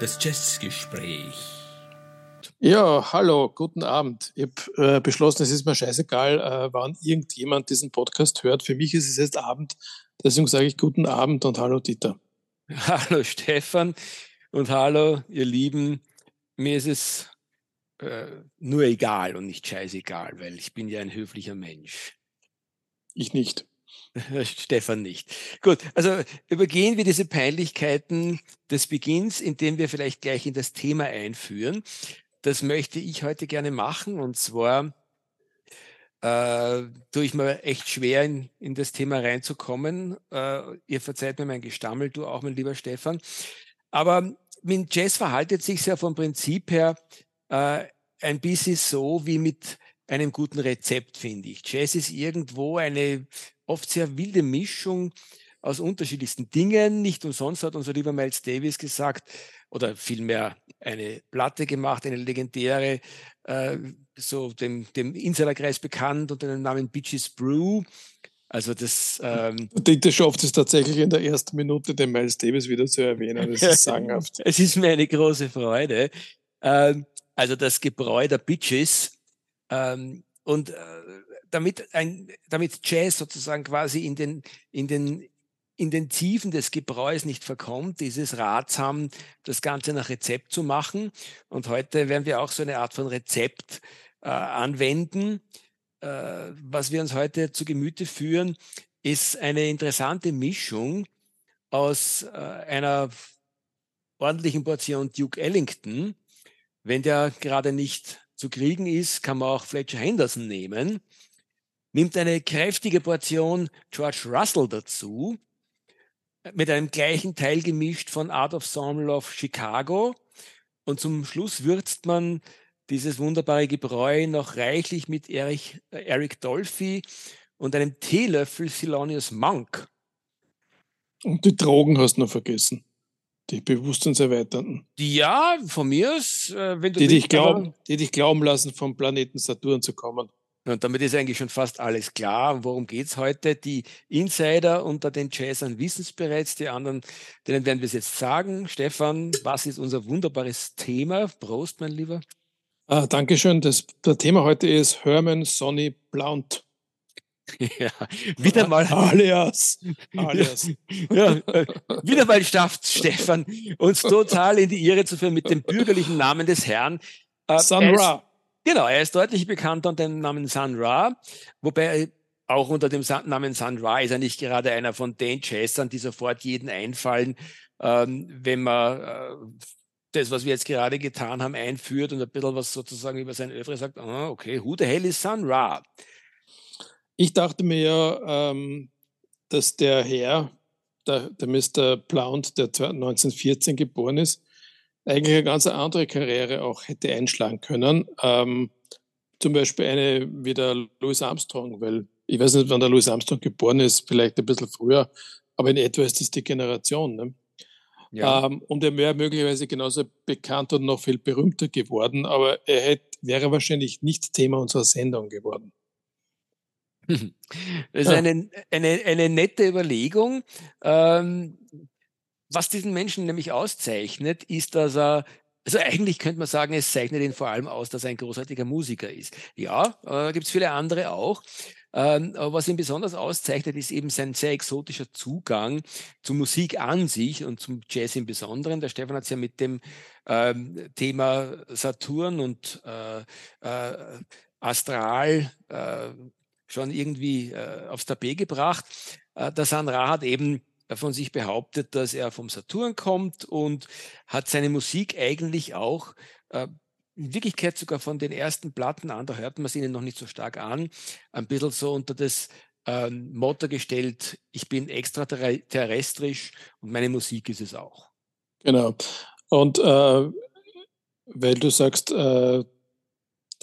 Das Jazzgespräch. Ja, hallo, guten Abend. Ich habe äh, beschlossen, es ist mir scheißegal, äh, wann irgendjemand diesen Podcast hört. Für mich ist es jetzt Abend, deswegen sage ich guten Abend und hallo Dieter. Hallo Stefan und hallo ihr Lieben. Mir ist es äh, nur egal und nicht scheißegal, weil ich bin ja ein höflicher Mensch. Ich nicht. Stefan nicht. Gut, also übergehen wir diese Peinlichkeiten des Beginns, indem wir vielleicht gleich in das Thema einführen. Das möchte ich heute gerne machen und zwar äh, tue ich mir echt schwer, in, in das Thema reinzukommen. Äh, ihr verzeiht mir mein Gestammel, du auch, mein lieber Stefan. Aber mit Jazz verhaltet sich ja vom Prinzip her äh, ein bisschen so wie mit einem guten Rezept, finde ich. Jazz ist irgendwo eine oft sehr wilde Mischung aus unterschiedlichsten Dingen. Nicht umsonst hat unser lieber Miles Davis gesagt, oder vielmehr eine Platte gemacht, eine legendäre, äh, so dem, dem Insiderkreis bekannt unter dem Namen Bitches Brew. Also das. Ähm, Dieter schafft es tatsächlich in der ersten Minute, den Miles Davis wieder zu erwähnen. Das ist sagenhaft. es ist mir eine große Freude. Ähm, also das Gebräu der Bitches. Ähm, und äh, damit, ein, damit Jazz sozusagen quasi in den, in den in den Tiefen des Gebräus nicht verkommt, ist es ratsam, das Ganze nach Rezept zu machen. Und heute werden wir auch so eine Art von Rezept äh, anwenden. Äh, was wir uns heute zu Gemüte führen, ist eine interessante Mischung aus äh, einer ordentlichen Portion Duke Ellington. Wenn der gerade nicht zu kriegen ist, kann man auch Fletcher Henderson nehmen. Nimmt eine kräftige Portion George Russell dazu mit einem gleichen Teil gemischt von Art of of Chicago. Und zum Schluss würzt man dieses wunderbare Gebräu noch reichlich mit Erich, äh, Eric Dolphy und einem Teelöffel Thelonious Monk. Und die Drogen hast du noch vergessen. Die bewusstseinserweiternden. Ja, von mir aus, äh, wenn du die dich, glauben, die dich glauben lassen, vom Planeten Saturn zu kommen. Und damit ist eigentlich schon fast alles klar. Und worum geht es heute? Die Insider unter den Jazzern wissen es bereits, die anderen, denen werden wir es jetzt sagen. Stefan, was ist unser wunderbares Thema? Prost, mein Lieber. Ah, Dankeschön. Das, das Thema heute ist Herman Sonny Blount. Ja, wieder mal. Alias. Alias. ja, äh, wieder mal schafft Stefan, uns total in die Irre zu führen mit dem bürgerlichen Namen des Herrn. Äh, Sun Ra. Genau, er ist deutlich bekannter unter dem Namen Sun Ra, wobei auch unter dem Namen Sun Ra ist er nicht gerade einer von den Jazzern, die sofort jeden einfallen, ähm, wenn man äh, das, was wir jetzt gerade getan haben, einführt und ein bisschen was sozusagen über sein Öffre sagt, ah, okay, who the hell is Sun Ra? Ich dachte mir ja, ähm, dass der Herr, der, der Mr. Blount, der 1914 geboren ist, eigentlich eine ganz andere Karriere auch hätte einschlagen können. Ähm, zum Beispiel eine wie der Louis Armstrong, weil ich weiß nicht, wann der Louis Armstrong geboren ist, vielleicht ein bisschen früher, aber in etwa ist das die Generation. Ne? Ja. Ähm, und er wäre möglicherweise genauso bekannt und noch viel berühmter geworden, aber er hätte, wäre wahrscheinlich nicht Thema unserer Sendung geworden. Das ist eine, eine, eine nette Überlegung. Ähm, was diesen Menschen nämlich auszeichnet, ist, dass er also eigentlich könnte man sagen, es zeichnet ihn vor allem aus, dass er ein großartiger Musiker ist. Ja, äh, gibt es viele andere auch. Ähm, aber was ihn besonders auszeichnet, ist eben sein sehr exotischer Zugang zur Musik an sich und zum Jazz im Besonderen. Der Stefan hat es ja mit dem ähm, Thema Saturn und äh, äh, Astral äh, schon irgendwie äh, aufs Tapet gebracht. Äh, der Sanra hat eben von sich behauptet, dass er vom Saturn kommt und hat seine Musik eigentlich auch äh, in Wirklichkeit sogar von den ersten Platten an, da hört man es ihnen noch nicht so stark an, ein bisschen so unter das ähm, Motto gestellt, ich bin extraterrestrisch und meine Musik ist es auch. Genau. Und äh, weil du sagst, äh,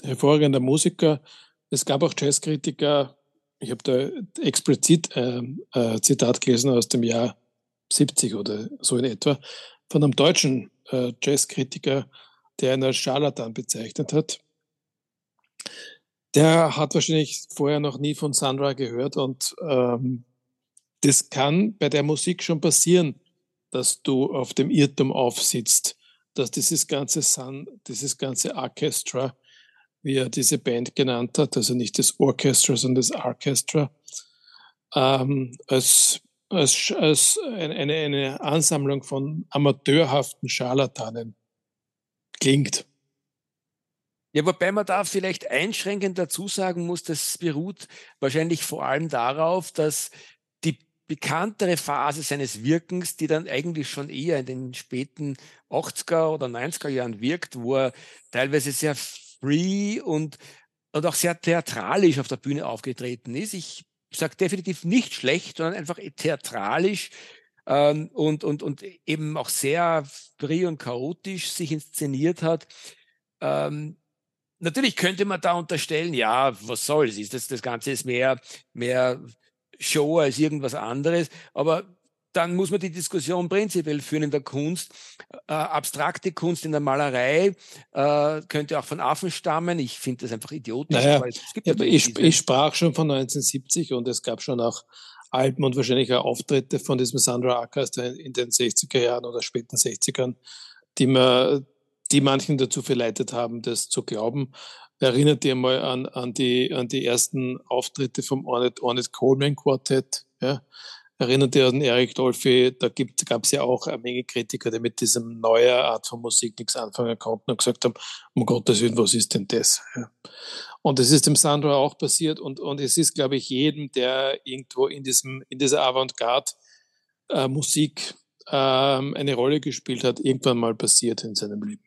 hervorragender Musiker, es gab auch Jazzkritiker, ich habe da explizit äh, äh, Zitat gelesen aus dem Jahr 70 oder so in etwa von einem deutschen äh, Jazzkritiker, der ihn als Scharlatan bezeichnet hat. Der hat wahrscheinlich vorher noch nie von Sandra gehört und ähm, das kann bei der Musik schon passieren, dass du auf dem Irrtum aufsitzt, dass dieses ganze Sun, dieses ganze Orchestra, wie er diese Band genannt hat, also nicht das Orchestra, sondern das Orchestra, ähm, als, als, als eine, eine Ansammlung von amateurhaften Scharlatanen klingt. Ja, wobei man da vielleicht einschränkend dazu sagen muss, das beruht wahrscheinlich vor allem darauf, dass die bekanntere Phase seines Wirkens, die dann eigentlich schon eher in den späten 80er oder 90er Jahren wirkt, wo er teilweise sehr free und, und auch sehr theatralisch auf der Bühne aufgetreten ist. Ich sage definitiv nicht schlecht, sondern einfach theatralisch ähm, und, und, und eben auch sehr free und chaotisch sich inszeniert hat. Ähm, natürlich könnte man da unterstellen, ja, was soll's, ist das, das Ganze ist mehr, mehr Show als irgendwas anderes, aber dann muss man die Diskussion prinzipiell führen in der Kunst. Äh, abstrakte Kunst in der Malerei äh, könnte auch von Affen stammen. Ich finde das einfach idiotisch. Naja, ja, ich, ich, sprach schon von 1970 und es gab schon auch Alben und wahrscheinlich auch Auftritte von diesem Sandra Acker in den 60er Jahren oder späten 60ern, die, man, die manchen dazu verleitet haben, das zu glauben. Erinnert ihr mal an, an, die, an die ersten Auftritte vom Ornette, Ornette Coleman Quartett, ja? Erinnert ihr an Eric Dolphy? Da gab es ja auch eine Menge Kritiker, die mit diesem neuen Art von Musik nichts anfangen konnten und gesagt haben, um Gottes Willen, was ist denn das? Ja. Und es ist dem Sandro auch passiert und, und es ist, glaube ich, jedem, der irgendwo in, diesem, in dieser Avantgarde-Musik äh, ähm, eine Rolle gespielt hat, irgendwann mal passiert in seinem Leben.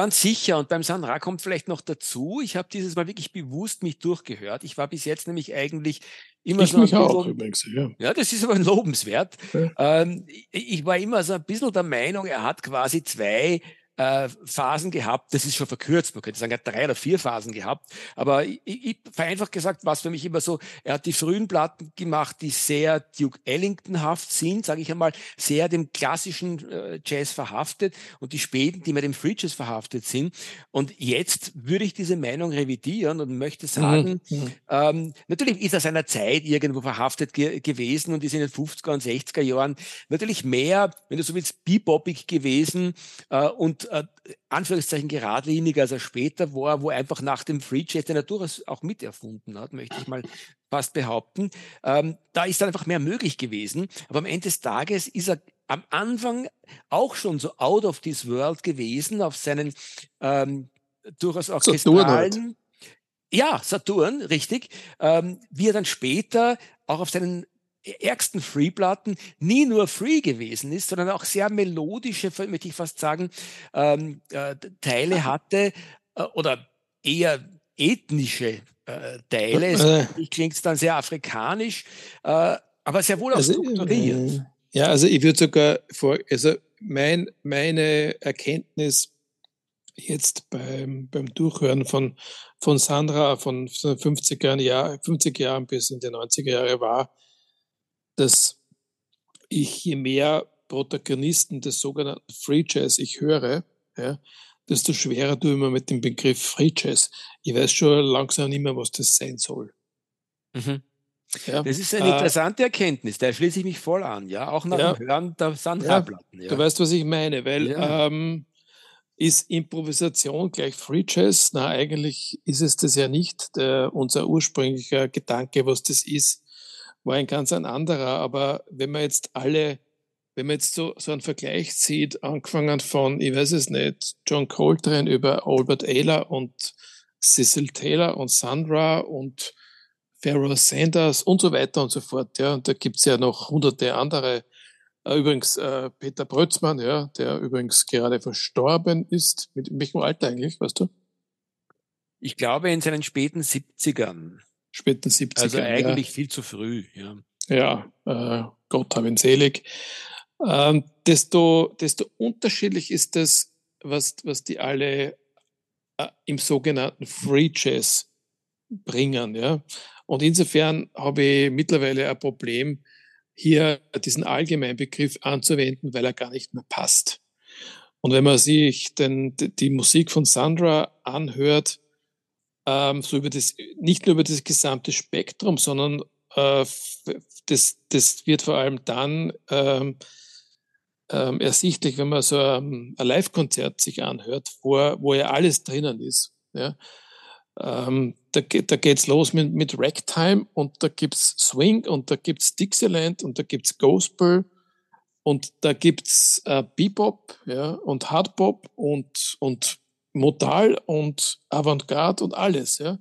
Ganz sicher. Und beim Sandra kommt vielleicht noch dazu, ich habe dieses Mal wirklich bewusst mich durchgehört. Ich war bis jetzt nämlich eigentlich immer ich so ein bisschen, auch übrigens, ja. ja, das ist aber lobenswert. Ja. Ähm, ich war immer so ein bisschen der Meinung, er hat quasi zwei äh, Phasen gehabt. Das ist schon verkürzt. Man könnte sagen, er hat drei oder vier Phasen gehabt. Aber ich, ich vereinfacht gesagt war es für mich immer so, er hat die frühen Platten gemacht, die sehr Duke Ellington-haft sind, sage ich einmal, sehr dem klassischen äh, Jazz verhaftet und die späten, die mit dem Free Jazz verhaftet sind. Und jetzt würde ich diese Meinung revidieren und möchte mhm, sagen, mhm. ähm, natürlich ist er seiner Zeit irgendwo verhaftet ge gewesen und ist in den 50er und 60er Jahren natürlich mehr, wenn du so willst, bebopig gewesen äh, und äh, Anführungszeichen geradliniger, als er später war, wo er einfach nach dem Free Jazz, den er durchaus auch miterfunden hat, möchte ich mal fast behaupten. Ähm, da ist dann einfach mehr möglich gewesen. Aber am Ende des Tages ist er am Anfang auch schon so out of this world gewesen, auf seinen ähm, durchaus orchestralen, Saturn halt. ja, Saturn, richtig, ähm, wie er dann später auch auf seinen ärgsten Free-Platten nie nur Free gewesen ist, sondern auch sehr melodische, möchte ich fast sagen, ähm, äh, Teile hatte äh, oder eher ethnische äh, Teile. Äh, es klingt dann sehr afrikanisch, äh, aber sehr wohl auch also, strukturiert. Äh, ja, also ich würde sogar vor, also mein, meine Erkenntnis jetzt beim, beim Durchhören von, von Sandra von 50er Jahren, 50 Jahren bis in die 90er Jahre war, dass ich je mehr Protagonisten des sogenannten Free Jazz ich höre, ja, desto schwerer tue ich mir mit dem Begriff Free Jazz. Ich weiß schon langsam nicht mehr, was das sein soll. Mhm. Ja, das ist eine äh, interessante Erkenntnis, da schließe ich mich voll an, ja, auch nach ja, dem Hören der Sandra-Platten. Ja, du weißt, was ich meine, weil ähm, ist Improvisation gleich Free Jazz? Na, eigentlich ist es das ja nicht. Der, unser ursprünglicher Gedanke, was das ist, war ein ganz ein anderer. Aber wenn man jetzt alle, wenn man jetzt so, so einen Vergleich sieht, angefangen von, ich weiß es nicht, John Coltrane über Albert Ayler und Cecil Taylor und Sandra und Pharoah Sanders und so weiter und so fort. Ja, und da gibt's ja noch hunderte andere. Äh, übrigens äh, Peter Brötzmann, ja, der übrigens gerade verstorben ist. Mit welchem Alter eigentlich, weißt du? Ich glaube in seinen späten 70ern späten 70ern. Also eigentlich ja. viel zu früh, ja. Ja, äh, Gott hab ihn selig. Ähm, desto, desto unterschiedlich ist das, was, was die alle äh, im sogenannten Free Jazz bringen. Ja? Und insofern habe ich mittlerweile ein Problem, hier diesen allgemeinen Begriff anzuwenden, weil er gar nicht mehr passt. Und wenn man sich denn die Musik von Sandra anhört, ähm, so über das, nicht nur über das gesamte Spektrum, sondern äh, das, das wird vor allem dann ähm, ähm, ersichtlich, wenn man so ein, ein Live-Konzert sich anhört, wo, wo ja alles drinnen ist. Ja. Ähm, da, da geht's los mit, mit Ragtime und da gibt's Swing und da gibt's Dixieland und da gibt's Gospel und da gibt's äh, Bebop ja, und Hardbop und, und Modal und Avantgarde und alles. Ja.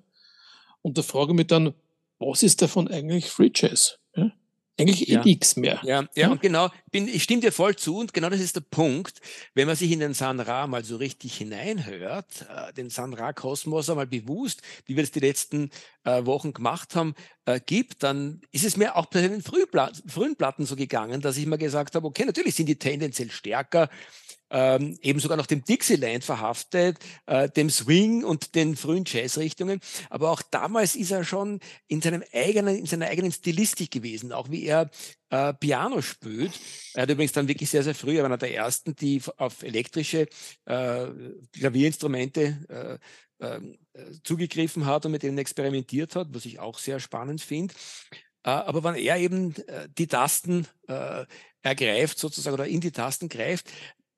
Und da frage ich mich dann, was ist davon eigentlich Free Jazz? Ja? Eigentlich eh ja. nichts mehr. Ja, ja, ja, und genau, bin, ich stimme dir voll zu und genau das ist der Punkt, wenn man sich in den San Ra mal so richtig hineinhört, äh, den San Ra Kosmos einmal bewusst, wie wir das die letzten äh, Wochen gemacht haben, äh, gibt, dann ist es mir auch bei den frühen Platten so gegangen, dass ich mir gesagt habe, okay, natürlich sind die tendenziell stärker, ähm, eben sogar noch dem Dixieland verhaftet, äh, dem Swing und den frühen Jazzrichtungen. Aber auch damals ist er schon in seinem eigenen, in seiner eigenen Stilistik gewesen, auch wie er äh, Piano spielt. Er hat übrigens dann wirklich sehr, sehr früh, er war einer der ersten, die auf elektrische äh, Klavierinstrumente äh, ähm, äh, zugegriffen hat und mit denen experimentiert hat, was ich auch sehr spannend finde. Äh, aber wenn er eben äh, die Tasten ergreift sozusagen oder in die Tasten greift,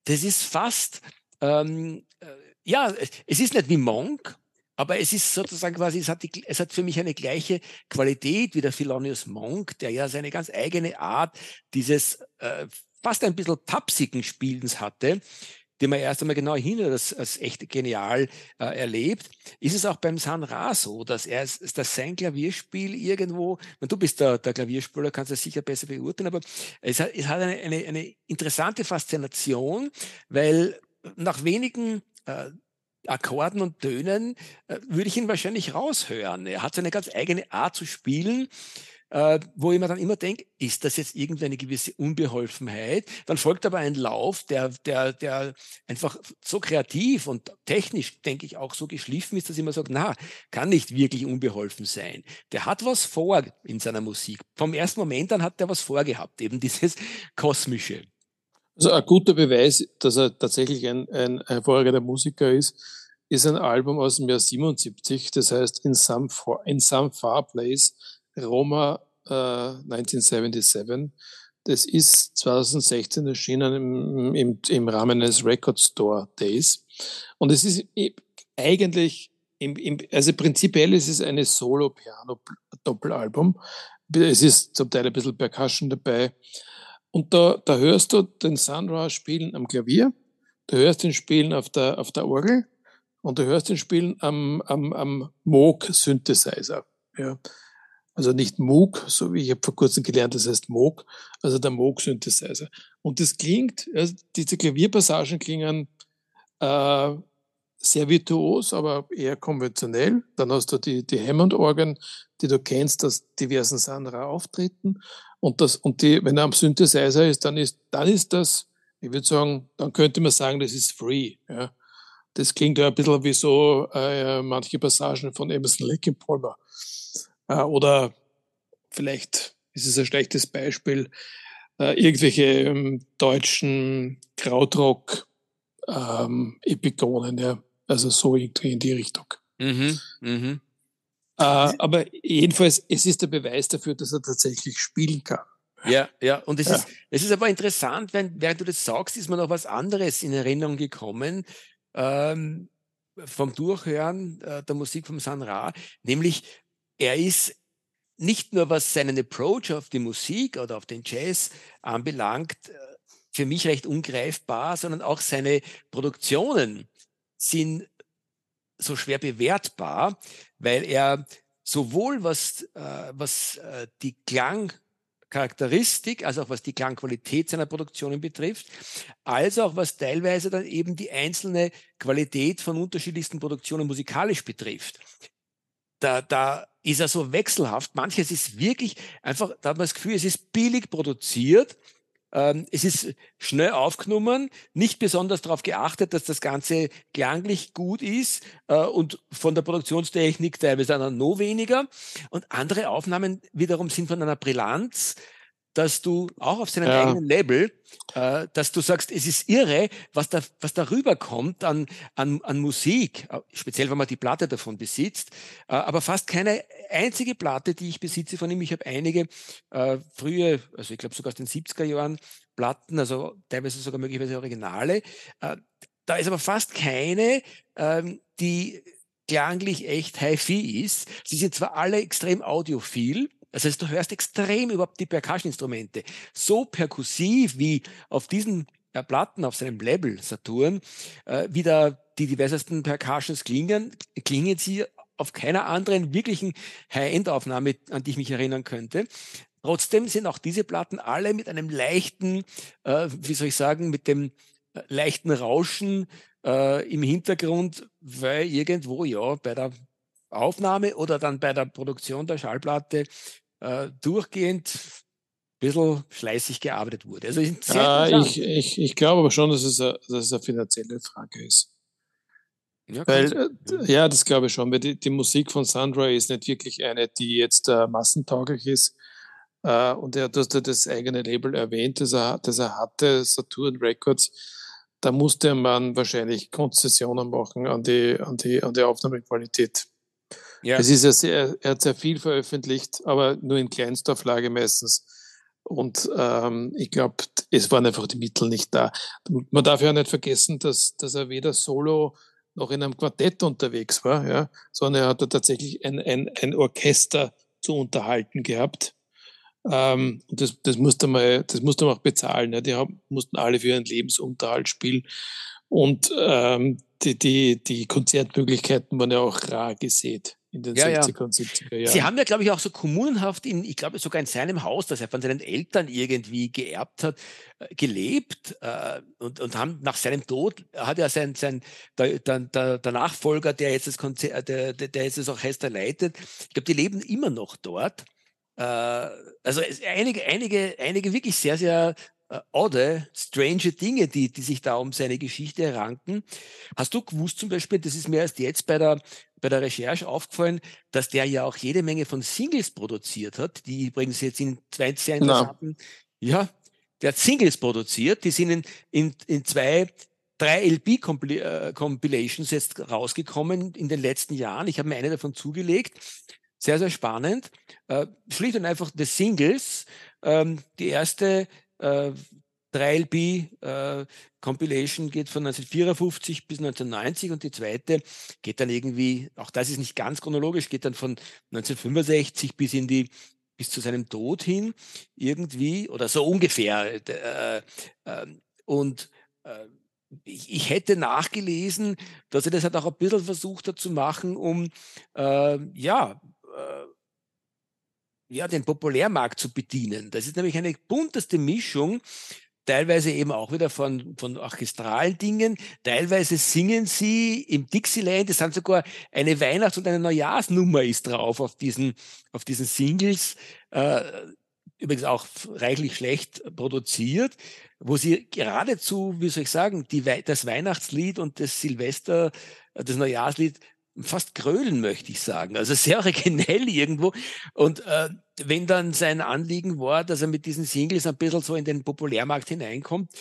das ist fast, ähm, äh, ja, es ist nicht wie Monk, aber es ist sozusagen quasi, es hat, die, es hat für mich eine gleiche Qualität wie der Philonius Monk, der ja seine ganz eigene Art dieses äh, fast ein bisschen tapsigen Spielens hatte, den man erst einmal genau hin als, als echt genial äh, erlebt, ist es auch beim San Ra so, dass er dass sein Klavierspiel irgendwo, du bist der, der Klavierspieler, kannst das sicher besser beurteilen, aber es hat, es hat eine, eine, eine interessante Faszination, weil nach wenigen äh, Akkorden und Tönen äh, würde ich ihn wahrscheinlich raushören. Er hat seine ganz eigene Art zu spielen äh, wo ich mir dann immer denke, ist das jetzt irgendeine gewisse Unbeholfenheit? Dann folgt aber ein Lauf, der, der, der einfach so kreativ und technisch, denke ich, auch so geschliffen ist, dass ich immer sage, na, kann nicht wirklich unbeholfen sein. Der hat was vor in seiner Musik. Vom ersten Moment an hat er was vorgehabt, eben dieses Kosmische. Also ein guter Beweis, dass er tatsächlich ein, ein hervorragender Musiker ist, ist ein Album aus dem Jahr 77, das heißt In Some, For, In Some Far Place Roma äh, 1977. Das ist 2016 erschienen im, im, im Rahmen eines Record Store Days. Und es ist eigentlich, im, im, also prinzipiell ist es eine Solo-Piano-Doppelalbum. Es ist zum Teil ein bisschen Percussion dabei. Und da, da hörst du den Sunra spielen am Klavier, du hörst ihn spielen auf der, auf der Orgel und du hörst ihn spielen am, am, am Moog Synthesizer. Ja. Also nicht Moog, so wie ich habe vor kurzem gelernt, das heißt Moog, also der Moog Synthesizer. Und das klingt, also diese Klavierpassagen klingen äh, sehr virtuos, aber eher konventionell. Dann hast du die, die Hammond-Orgel, die du kennst aus diversen Sandra auftreten. Und das, und die, wenn er am Synthesizer ist, dann ist, dann ist das, ich würde sagen, dann könnte man sagen, das ist free. Ja. Das klingt ja ein bisschen wie so äh, manche Passagen von Emerson Lake Palmer. Äh, oder vielleicht ist es ein schlechtes Beispiel, äh, irgendwelche ähm, deutschen Krautrock ähm, ja. Also so irgendwie in die Richtung. Mhm, mhm. Äh, aber jedenfalls, es ist der Beweis dafür, dass er tatsächlich spielen kann. Ja, ja, und es, ja. Ist, es ist aber interessant, wenn, während du das sagst, ist mir noch was anderes in Erinnerung gekommen ähm, vom Durchhören äh, der Musik vom San Ra, nämlich er ist nicht nur was seinen Approach auf die Musik oder auf den Jazz anbelangt, äh, für mich recht ungreifbar, sondern auch seine Produktionen sind so schwer bewertbar, weil er sowohl was, äh, was äh, die Klangcharakteristik, also auch was die Klangqualität seiner Produktionen betrifft, als auch was teilweise dann eben die einzelne Qualität von unterschiedlichsten Produktionen musikalisch betrifft da, da ist er so wechselhaft. Manches ist wirklich einfach, da hat man das Gefühl, es ist billig produziert. Ähm, es ist schnell aufgenommen, nicht besonders darauf geachtet, dass das Ganze klanglich gut ist äh, und von der Produktionstechnik teilweise noch weniger. Und andere Aufnahmen wiederum sind von einer Brillanz, dass du auch auf seinem ja. eigenen Label, äh, dass du sagst, es ist irre, was da, was darüber kommt an, an, an Musik, äh, speziell wenn man die Platte davon besitzt, äh, aber fast keine einzige Platte, die ich besitze von ihm. Ich habe einige äh, frühe, also ich glaube sogar aus den 70er Jahren Platten, also teilweise sogar möglicherweise Originale. Äh, da ist aber fast keine, ähm, die klanglich echt Hi-Fi ist. Sie sind zwar alle extrem audiophil, das heißt, du hörst extrem überhaupt die Percussion-Instrumente. So perkussiv wie auf diesen äh, Platten auf seinem Label Saturn, äh, wie da die diversesten Percussions klingen, klingen sie auf keiner anderen wirklichen High-End-Aufnahme, an die ich mich erinnern könnte. Trotzdem sind auch diese Platten alle mit einem leichten, äh, wie soll ich sagen, mit dem äh, leichten Rauschen äh, im Hintergrund, weil irgendwo ja bei der Aufnahme oder dann bei der Produktion der Schallplatte äh, durchgehend ein bisschen fleißig gearbeitet wurde. Also ja, ich, ich, ich glaube aber schon, dass es, eine, dass es eine finanzielle Frage ist. Ja, Weil, äh, ja, das glaube ich schon, weil die, die, Musik von Sandra ist nicht wirklich eine, die jetzt äh, massentauglich ist. Äh, und er, hast ja das eigene Label erwähnt, das er, das er hatte, Saturn Records. Da musste man wahrscheinlich Konzessionen machen an die, an die, an die Aufnahmequalität. Ja. Es ist ja sehr, er hat sehr viel veröffentlicht, aber nur in Kleinstauflage meistens. Und ähm, ich glaube, es waren einfach die Mittel nicht da. Man darf ja nicht vergessen, dass, dass er weder solo noch in einem Quartett unterwegs war, ja, sondern er hat da tatsächlich ein, ein, ein Orchester zu unterhalten gehabt. Ähm, und das, das, musste man, das musste man auch bezahlen. Ja. Die haben, mussten alle für ihren Lebensunterhalt spielen. Und ähm, die, die, die Konzertmöglichkeiten waren ja auch rar gesät in den ja, 60er ja. und 70er Jahren. Sie haben ja, glaube ich, auch so kommunenhaft in, ich glaube sogar in seinem Haus, das er von seinen Eltern irgendwie geerbt hat, äh, gelebt äh, und, und haben nach seinem Tod hat er sein, sein der, der, der Nachfolger, der jetzt das Konzert, der, der jetzt das Orchester leitet, ich glaube, die leben immer noch dort. Äh, also einige, einige, einige wirklich sehr, sehr äh, odde, strange Dinge, die, die sich da um seine Geschichte ranken. Hast du gewusst zum Beispiel, das ist mir erst jetzt bei der, bei der Recherche aufgefallen, dass der ja auch jede Menge von Singles produziert hat, die übrigens jetzt in zwei sehr interessanten, ja, der hat Singles produziert, die sind in, in, in zwei drei LP-Compilations äh, jetzt rausgekommen in den letzten Jahren. Ich habe mir eine davon zugelegt. Sehr, sehr spannend. Äh, schlicht und einfach des Singles. Ähm, die erste äh, 3LB äh, Compilation geht von 1954 bis 1990 und die zweite geht dann irgendwie, auch das ist nicht ganz chronologisch, geht dann von 1965 bis in die bis zu seinem Tod hin irgendwie oder so ungefähr. Äh, äh, und äh, ich, ich, hätte nachgelesen, dass er das halt auch ein bisschen versucht hat zu machen, um äh, ja äh, ja, den Populärmarkt zu bedienen. Das ist nämlich eine bunteste Mischung, teilweise eben auch wieder von, von orchestralen Dingen, teilweise singen sie im Dixieland, es sind sogar eine Weihnachts- und eine Neujahrsnummer ist drauf auf diesen, auf diesen Singles, äh, übrigens auch reichlich schlecht produziert, wo sie geradezu, wie soll ich sagen, die, das Weihnachtslied und das Silvester, das Neujahrslied fast grölen, möchte ich sagen. Also sehr originell irgendwo. Und äh, wenn dann sein Anliegen war, dass er mit diesen Singles ein bisschen so in den Populärmarkt hineinkommt,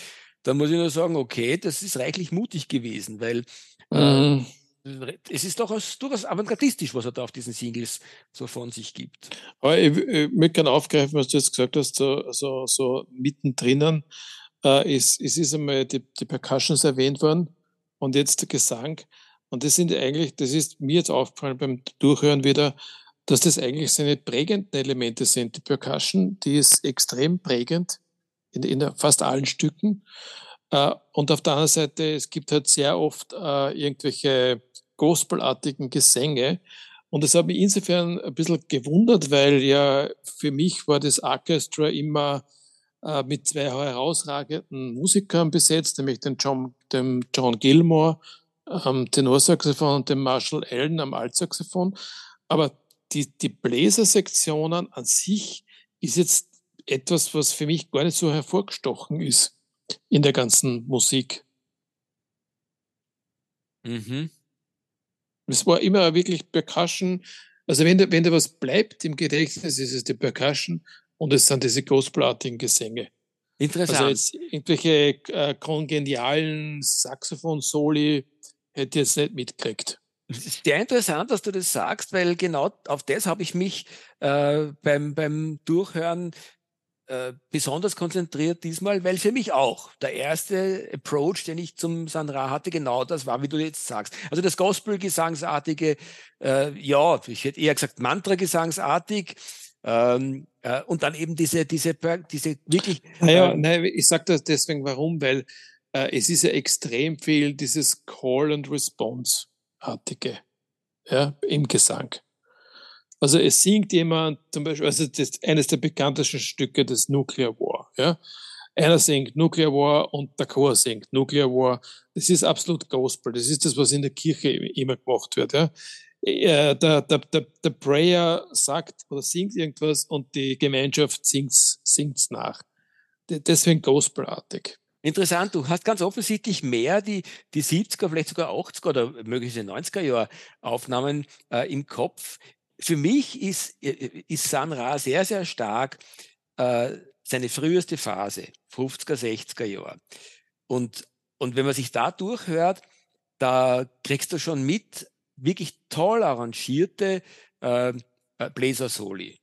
dann muss ich nur sagen, okay, das ist reichlich mutig gewesen, weil äh, mhm. es ist doch durchaus avantgardistisch, was er da auf diesen Singles so von sich gibt. Aber ich, ich möchte gerne aufgreifen, was du jetzt gesagt hast, so, so, so mittendrin äh, ist, es ist einmal die, die Percussions erwähnt worden und jetzt der Gesang. Und das sind eigentlich, das ist mir jetzt aufgefallen beim Durchhören wieder, dass das eigentlich seine prägenden Elemente sind. Die Percussion, die ist extrem prägend in, in fast allen Stücken. Äh, und auf der anderen Seite, es gibt halt sehr oft äh, irgendwelche gospelartigen Gesänge. Und das hat mich insofern ein bisschen gewundert, weil ja für mich war das Orchestra immer äh, mit zwei herausragenden Musikern besetzt, nämlich den John, dem John Gilmore am Tenorsaxophon und dem Marshall Allen am Altsaxophon. Aber die, die Bläsersektionen an sich ist jetzt etwas, was für mich gar nicht so hervorgestochen ist in der ganzen Musik. Mhm. Es war immer wirklich Percussion. Also wenn da, wenn da was bleibt im Gedächtnis, ist es die Percussion. Und es sind diese ghostblattigen Gesänge. Interessant. Also jetzt irgendwelche äh, kongenialen Saxophon-Soli hätte ich jetzt nicht mitgekriegt. Sehr interessant, dass du das sagst, weil genau auf das habe ich mich äh, beim, beim Durchhören äh, besonders konzentriert diesmal, weil für mich auch der erste Approach, den ich zum Sandra hatte, genau das war, wie du jetzt sagst. Also das Gospel-Gesangsartige, äh, ja, ich hätte eher gesagt Mantra-Gesangsartig, ähm, äh, und dann eben diese, diese, diese wirklich. Naja, ähm, nein, ich sage das deswegen, warum? Weil äh, es ist ja extrem viel dieses Call and Response-artige ja, im Gesang. Also es singt jemand zum Beispiel, also das ist eines der bekanntesten Stücke des Nuclear War. Ja? Einer singt Nuclear War und der Chor singt Nuclear War. Das ist absolut Gospel. Das ist das, was in der Kirche immer gemacht wird. Ja? Äh, der, der, der, der Prayer sagt oder singt irgendwas und die Gemeinschaft singt's, singt's nach. Deswegen Gospelartig. Interessant, du hast ganz offensichtlich mehr die, die 70er, vielleicht sogar 80er oder möglicherweise 90er Jahre Aufnahmen äh, im Kopf. Für mich ist, äh, ist San Ra sehr, sehr stark äh, seine früheste Phase, 50er, 60er Jahre. Und, und wenn man sich da durchhört, da kriegst du schon mit, wirklich toll arrangierte äh, äh, Bläser-Soli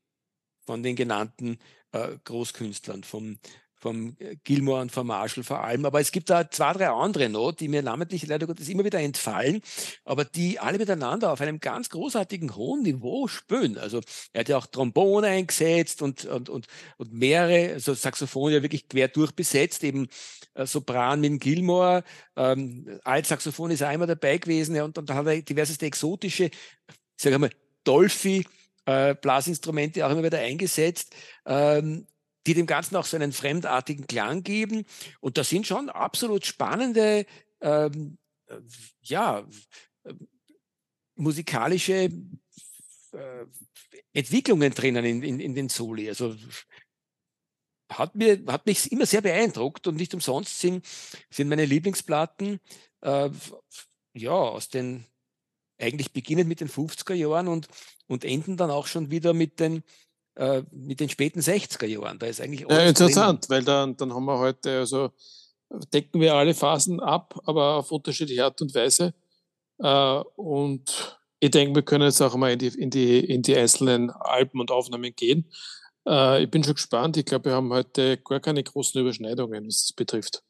von den genannten äh, Großkünstlern, vom, vom äh, Gilmore und vom Marshall vor allem. Aber es gibt da zwei, drei andere noch, die mir namentlich leider Gottes immer wieder entfallen, aber die alle miteinander auf einem ganz großartigen hohen Niveau spüren. Also er hat ja auch Trombone eingesetzt und, und, und, und mehrere, also Saxophon ja wirklich quer durchbesetzt, eben äh, Sopran mit Gilmore, ähm, Altsaxophon ist einmal dabei gewesen ja, und, und dann hat er diverseste exotische, ich sage mal, Dolphy, äh, Blasinstrumente auch immer wieder eingesetzt. Ähm, die dem Ganzen auch so einen fremdartigen Klang geben. Und da sind schon absolut spannende, ähm, äh, ja, äh, musikalische äh, Entwicklungen drinnen in, in, in den Soli. Also hat, mir, hat mich immer sehr beeindruckt und nicht umsonst sind, sind meine Lieblingsplatten äh, ja, aus den eigentlich beginnend mit den 50er Jahren und, und enden dann auch schon wieder mit den äh, mit den späten 60er Jahren. Da ist eigentlich ja, interessant, drin. weil dann, dann haben wir heute, also decken wir alle Phasen ab, aber auf unterschiedliche Art und Weise. Äh, und ich denke, wir können jetzt auch mal in die, in die, in die einzelnen Alben und Aufnahmen gehen. Äh, ich bin schon gespannt. Ich glaube, wir haben heute gar keine großen Überschneidungen, was das betrifft.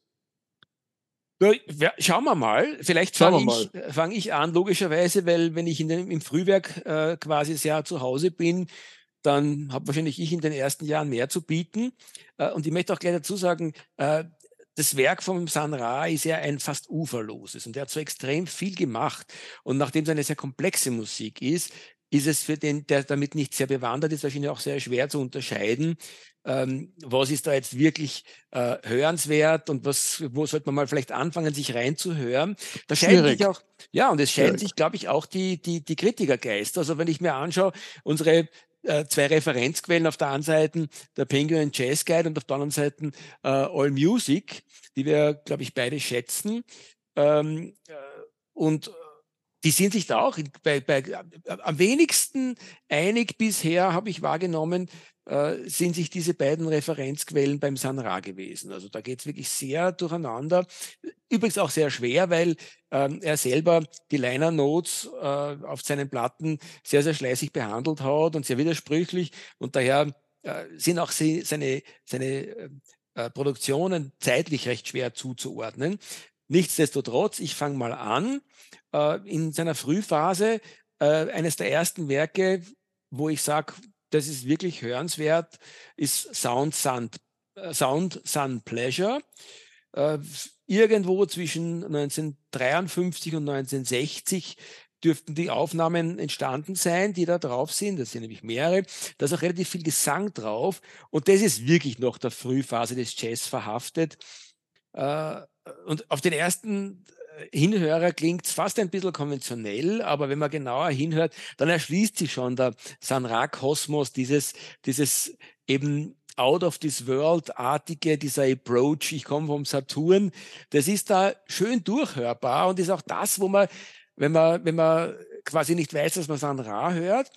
Ja, schauen wir mal. Vielleicht fange ich, fang ich an, logischerweise, weil wenn ich in den, im Frühwerk äh, quasi sehr zu Hause bin, dann habe wahrscheinlich ich in den ersten Jahren mehr zu bieten. Äh, und ich möchte auch gleich dazu sagen, äh, das Werk vom San Ra ist ja ein fast uferloses und er hat so extrem viel gemacht. Und nachdem es eine sehr komplexe Musik ist, ist es für den, der damit nicht sehr bewandert ist, wahrscheinlich auch sehr schwer zu unterscheiden, ähm, was ist da jetzt wirklich äh, hörenswert und was, wo sollte man mal vielleicht anfangen, sich reinzuhören. Da scheiden sich auch, ja, und es scheiden sich, glaube ich, auch die, die, die Kritikergeister. Also wenn ich mir anschaue, unsere äh, zwei Referenzquellen auf der einen Seite der Penguin Jazz Guide und auf der anderen Seite äh, All Music, die wir, glaube ich, beide schätzen. Ähm, äh, und die sind sich da auch bei, bei, äh, am wenigsten einig bisher, habe ich wahrgenommen, äh, sind sich diese beiden Referenzquellen beim Sanra gewesen. Also da geht es wirklich sehr durcheinander. Übrigens auch sehr schwer, weil ähm, er selber die Liner Notes äh, auf seinen Platten sehr, sehr schleißig behandelt hat und sehr widersprüchlich. Und daher äh, sind auch sie, seine, seine äh, Produktionen zeitlich recht schwer zuzuordnen. Nichtsdestotrotz, ich fange mal an. Äh, in seiner Frühphase, äh, eines der ersten Werke, wo ich sage, das ist wirklich hörenswert, ist Sound Sun, äh, Sound Sun Pleasure. Äh, irgendwo zwischen 1953 und 1960 dürften die Aufnahmen entstanden sein, die da drauf sind. Das sind nämlich mehrere. Da ist auch relativ viel Gesang drauf. Und das ist wirklich noch der Frühphase des Jazz verhaftet. Äh, und auf den ersten Hinhörer klingt fast ein bisschen konventionell, aber wenn man genauer hinhört, dann erschließt sich schon der Sanra-Kosmos, dieses, dieses eben out of this world-artige, dieser Approach, ich komme vom Saturn, das ist da schön durchhörbar und ist auch das, wo man, wenn man, wenn man quasi nicht weiß, dass man Sanra hört,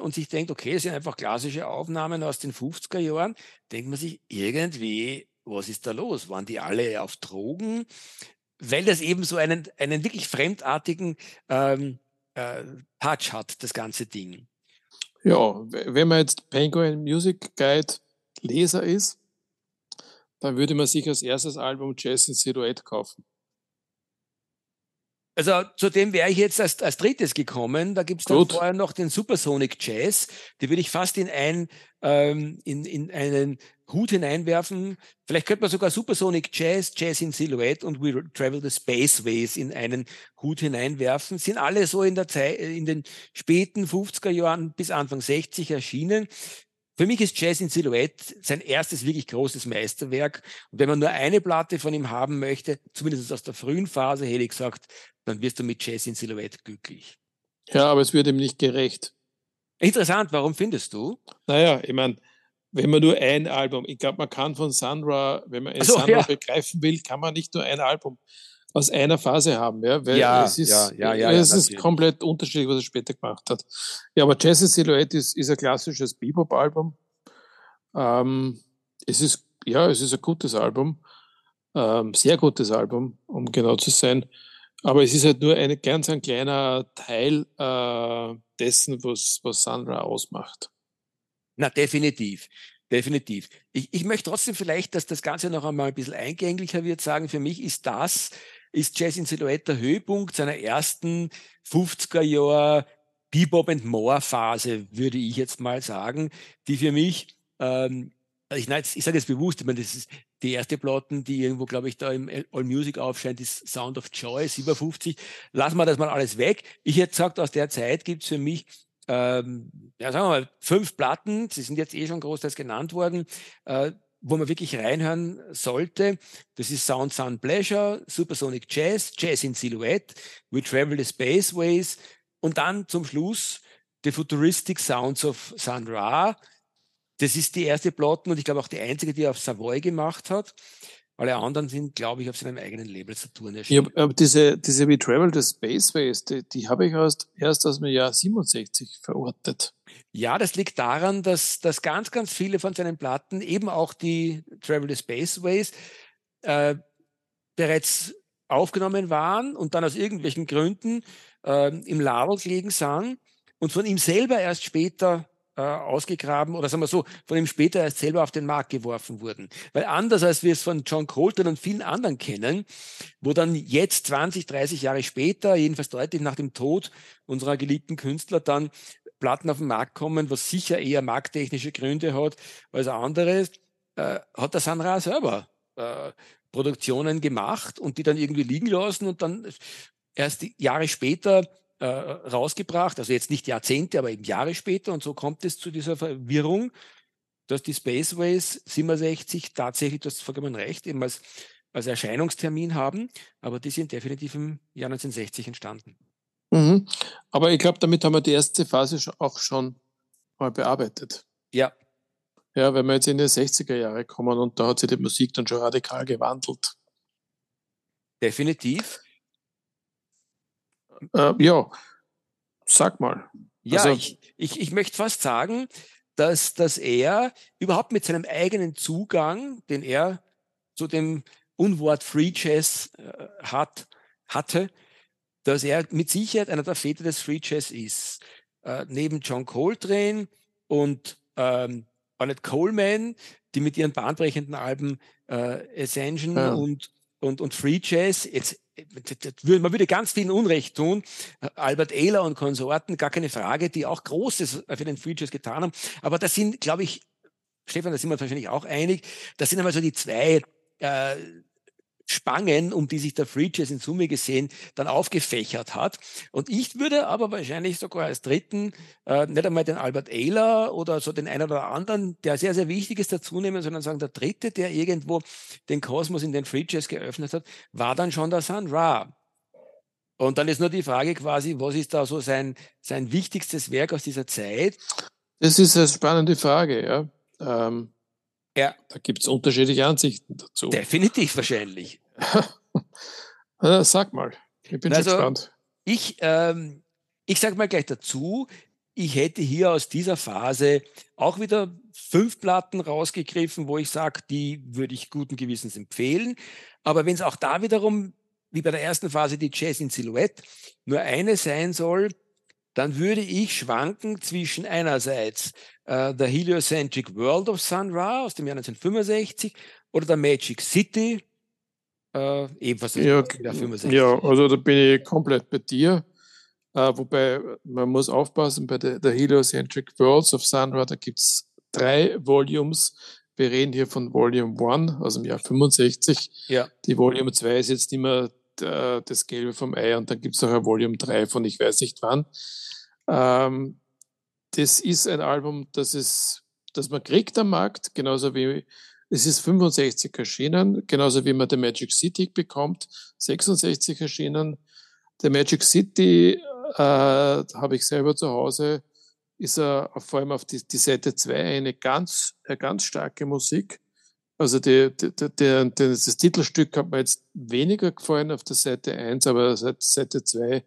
und sich denkt, okay, das sind einfach klassische Aufnahmen aus den 50er Jahren, denkt man sich irgendwie, was ist da los? Waren die alle auf Drogen? Weil das eben so einen, einen wirklich fremdartigen ähm, äh, Touch hat, das ganze Ding. Ja, wenn man jetzt Penguin Music Guide Leser ist, dann würde man sich als erstes Album Jazz in Silhouette kaufen. Also zu dem wäre ich jetzt als, als drittes gekommen. Da gibt es dann Gut. vorher noch den Supersonic Jazz. Die würde ich fast in, ein, ähm, in, in einen Hut hineinwerfen. Vielleicht könnte man sogar Supersonic Jazz, Jazz in Silhouette und We Travel the Spaceways in einen Hut hineinwerfen. Sind alle so in der Zeit, in den späten 50er Jahren bis Anfang 60 erschienen. Für mich ist Jazz in Silhouette sein erstes wirklich großes Meisterwerk. Und wenn man nur eine Platte von ihm haben möchte, zumindest aus der frühen Phase, hätte ich gesagt, dann wirst du mit Jazz in Silhouette glücklich. Ja, aber es wird ihm nicht gerecht. Interessant, warum findest du? Naja, ich meine, wenn man nur ein Album, ich glaube, man kann von Sandra, wenn man so, Sandra ja. begreifen will, kann man nicht nur ein Album aus einer Phase haben, ja, weil ja, es ist, ja, ja, ja, es ist komplett unterschiedlich, was er später gemacht hat. Ja, aber Jazz Silhouette ist, ist ein klassisches Bebop-Album. Ähm, es ist, ja, es ist ein gutes Album, ähm, sehr gutes Album, um genau zu sein. Aber es ist halt nur eine, ganz ein kleiner Teil äh, dessen, was, was Sandra ausmacht. Na, definitiv. Definitiv. Ich, ich möchte trotzdem vielleicht, dass das Ganze noch einmal ein bisschen eingänglicher wird, sagen, für mich ist das, ist Jazz in Silhouette der Höhepunkt seiner ersten 50er Jahr Bebop and More Phase, würde ich jetzt mal sagen, die für mich, ähm, ich, ich sage jetzt bewusst, ich meine, das ist die erste Platten, die irgendwo, glaube ich, da im All Music aufscheint, ist Sound of Joy, 57. Lassen wir das mal alles weg. Ich hätte gesagt, aus der Zeit gibt es für mich ähm, ja, sagen wir mal, fünf Platten, sie sind jetzt eh schon großteils genannt worden, äh, wo man wirklich reinhören sollte. Das ist Sound Sound Pleasure, Supersonic Jazz, Jazz in Silhouette, We Travel the Spaceways und dann zum Schluss The Futuristic Sounds of Sun Ra. Das ist die erste Platten und ich glaube auch die einzige, die er auf Savoy gemacht hat. Alle anderen sind, glaube ich, auf seinem eigenen Label Saturn erschienen. Ja, aber diese, diese We Travel the Spaceways, die, die habe ich erst, erst aus dem Jahr 67 verortet. Ja, das liegt daran, dass, dass ganz, ganz viele von seinen Platten, eben auch die Travel the Spaceways, äh, bereits aufgenommen waren und dann aus irgendwelchen Gründen äh, im Lager gelegen sind und von ihm selber erst später äh, ausgegraben oder sagen wir so, von ihm später erst selber auf den Markt geworfen wurden. Weil anders als wir es von John Coltrane und vielen anderen kennen, wo dann jetzt 20, 30 Jahre später, jedenfalls deutlich nach dem Tod unserer geliebten Künstler, dann Platten auf den Markt kommen, was sicher eher markttechnische Gründe hat als andere, äh, hat der Sanra selber äh, Produktionen gemacht und die dann irgendwie liegen lassen und dann erst Jahre später äh, rausgebracht, also jetzt nicht Jahrzehnte, aber eben Jahre später. Und so kommt es zu dieser Verwirrung, dass die Spaceways 67 tatsächlich, du hast vollkommen recht, eben als, als Erscheinungstermin haben, aber die sind definitiv im Jahr 1960 entstanden. Mhm. Aber ich glaube, damit haben wir die erste Phase auch schon mal bearbeitet. Ja. Ja, wenn wir jetzt in die 60er Jahre kommen und da hat sich die Musik dann schon radikal gewandelt. Definitiv. Äh, ja, sag mal. Ja, also, ich, ich, ich möchte fast sagen, dass, dass er überhaupt mit seinem eigenen Zugang, den er zu dem Unwort Free Jazz äh, hat, hatte, dass er mit Sicherheit einer der Väter des Free Jazz ist. Äh, neben John Coltrane und ähm, Barnett Coleman, die mit ihren bahnbrechenden Alben äh, Ascension ja. und, und, und Free Jazz jetzt man würde ganz vielen Unrecht tun. Albert Ehler und Konsorten, gar keine Frage, die auch Großes für den Futures getan haben. Aber das sind, glaube ich, Stefan, da sind wir uns wahrscheinlich auch einig, das sind einmal so die zwei äh, Spangen, um die sich der Free Jazz in Summe gesehen dann aufgefächert hat. Und ich würde aber wahrscheinlich sogar als dritten äh, nicht einmal den Albert Ehler oder so den einen oder anderen, der sehr, sehr wichtig ist, dazu nehmen, sondern sagen, der dritte, der irgendwo den Kosmos in den Free Jazz geöffnet hat, war dann schon der Sun Ra. Und dann ist nur die Frage quasi, was ist da so sein, sein wichtigstes Werk aus dieser Zeit? Das ist eine spannende Frage, ja. Ähm, ja. Da gibt es unterschiedliche Ansichten dazu. Definitiv wahrscheinlich. Sag mal, ich bin also, gespannt. Ich, ähm, ich sage mal gleich dazu, ich hätte hier aus dieser Phase auch wieder fünf Platten rausgegriffen, wo ich sage, die würde ich guten Gewissens empfehlen. Aber wenn es auch da wiederum, wie bei der ersten Phase, die Jazz in Silhouette, nur eine sein soll, dann würde ich schwanken zwischen einerseits äh, The Heliocentric World of Sun Ra aus dem Jahr 1965 oder der Magic City, äh, ebenfalls aus ja, dem Jahr 65. Ja, also da bin ich komplett bei dir. Äh, wobei man muss aufpassen, bei der, der Heliocentric Worlds of Sun Ra, da gibt es drei Volumes. Wir reden hier von Volume 1 aus dem Jahr 65. Ja. Die Volume 2 ist jetzt nicht mehr äh, das Gelbe vom Ei und dann gibt es auch ein Volume 3 von ich weiß nicht wann. Ähm, das ist ein Album, das, ist, das man kriegt am Markt, genauso wie es ist 65 erschienen, genauso wie man The Magic City bekommt, 66 erschienen. The Magic City äh, habe ich selber zu Hause ist er vor allem auf die, die Seite 2 eine ganz, eine ganz starke Musik. Also die, die, die, das Titelstück hat mir jetzt weniger gefallen auf der Seite 1, aber Seite 2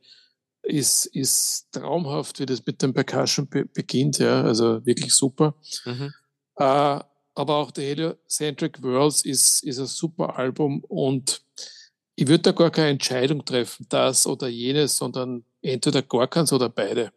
ist, ist traumhaft, wie das mit dem Percussion be beginnt, ja, also wirklich super. Mhm. Äh, aber auch der Heliocentric Worlds ist, ist ein super Album und ich würde da gar keine Entscheidung treffen, das oder jenes, sondern entweder gar keins oder beide.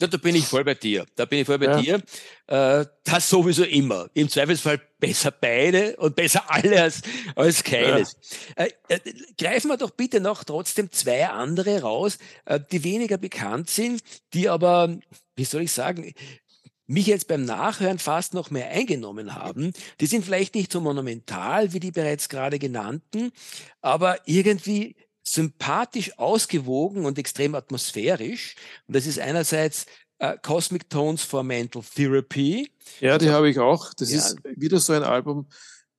Ja, da bin ich voll bei dir. Da bin ich voll bei ja. dir. Äh, das sowieso immer. Im Zweifelsfall besser beide und besser alle als, als keines. Ja. Äh, äh, greifen wir doch bitte noch trotzdem zwei andere raus, äh, die weniger bekannt sind, die aber, wie soll ich sagen, mich jetzt beim Nachhören fast noch mehr eingenommen haben. Die sind vielleicht nicht so monumental wie die bereits gerade genannten, aber irgendwie sympathisch ausgewogen und extrem atmosphärisch. Und das ist einerseits äh, Cosmic Tones for Mental Therapy. Ja, die habe ich auch. Das ja. ist wieder so ein Album,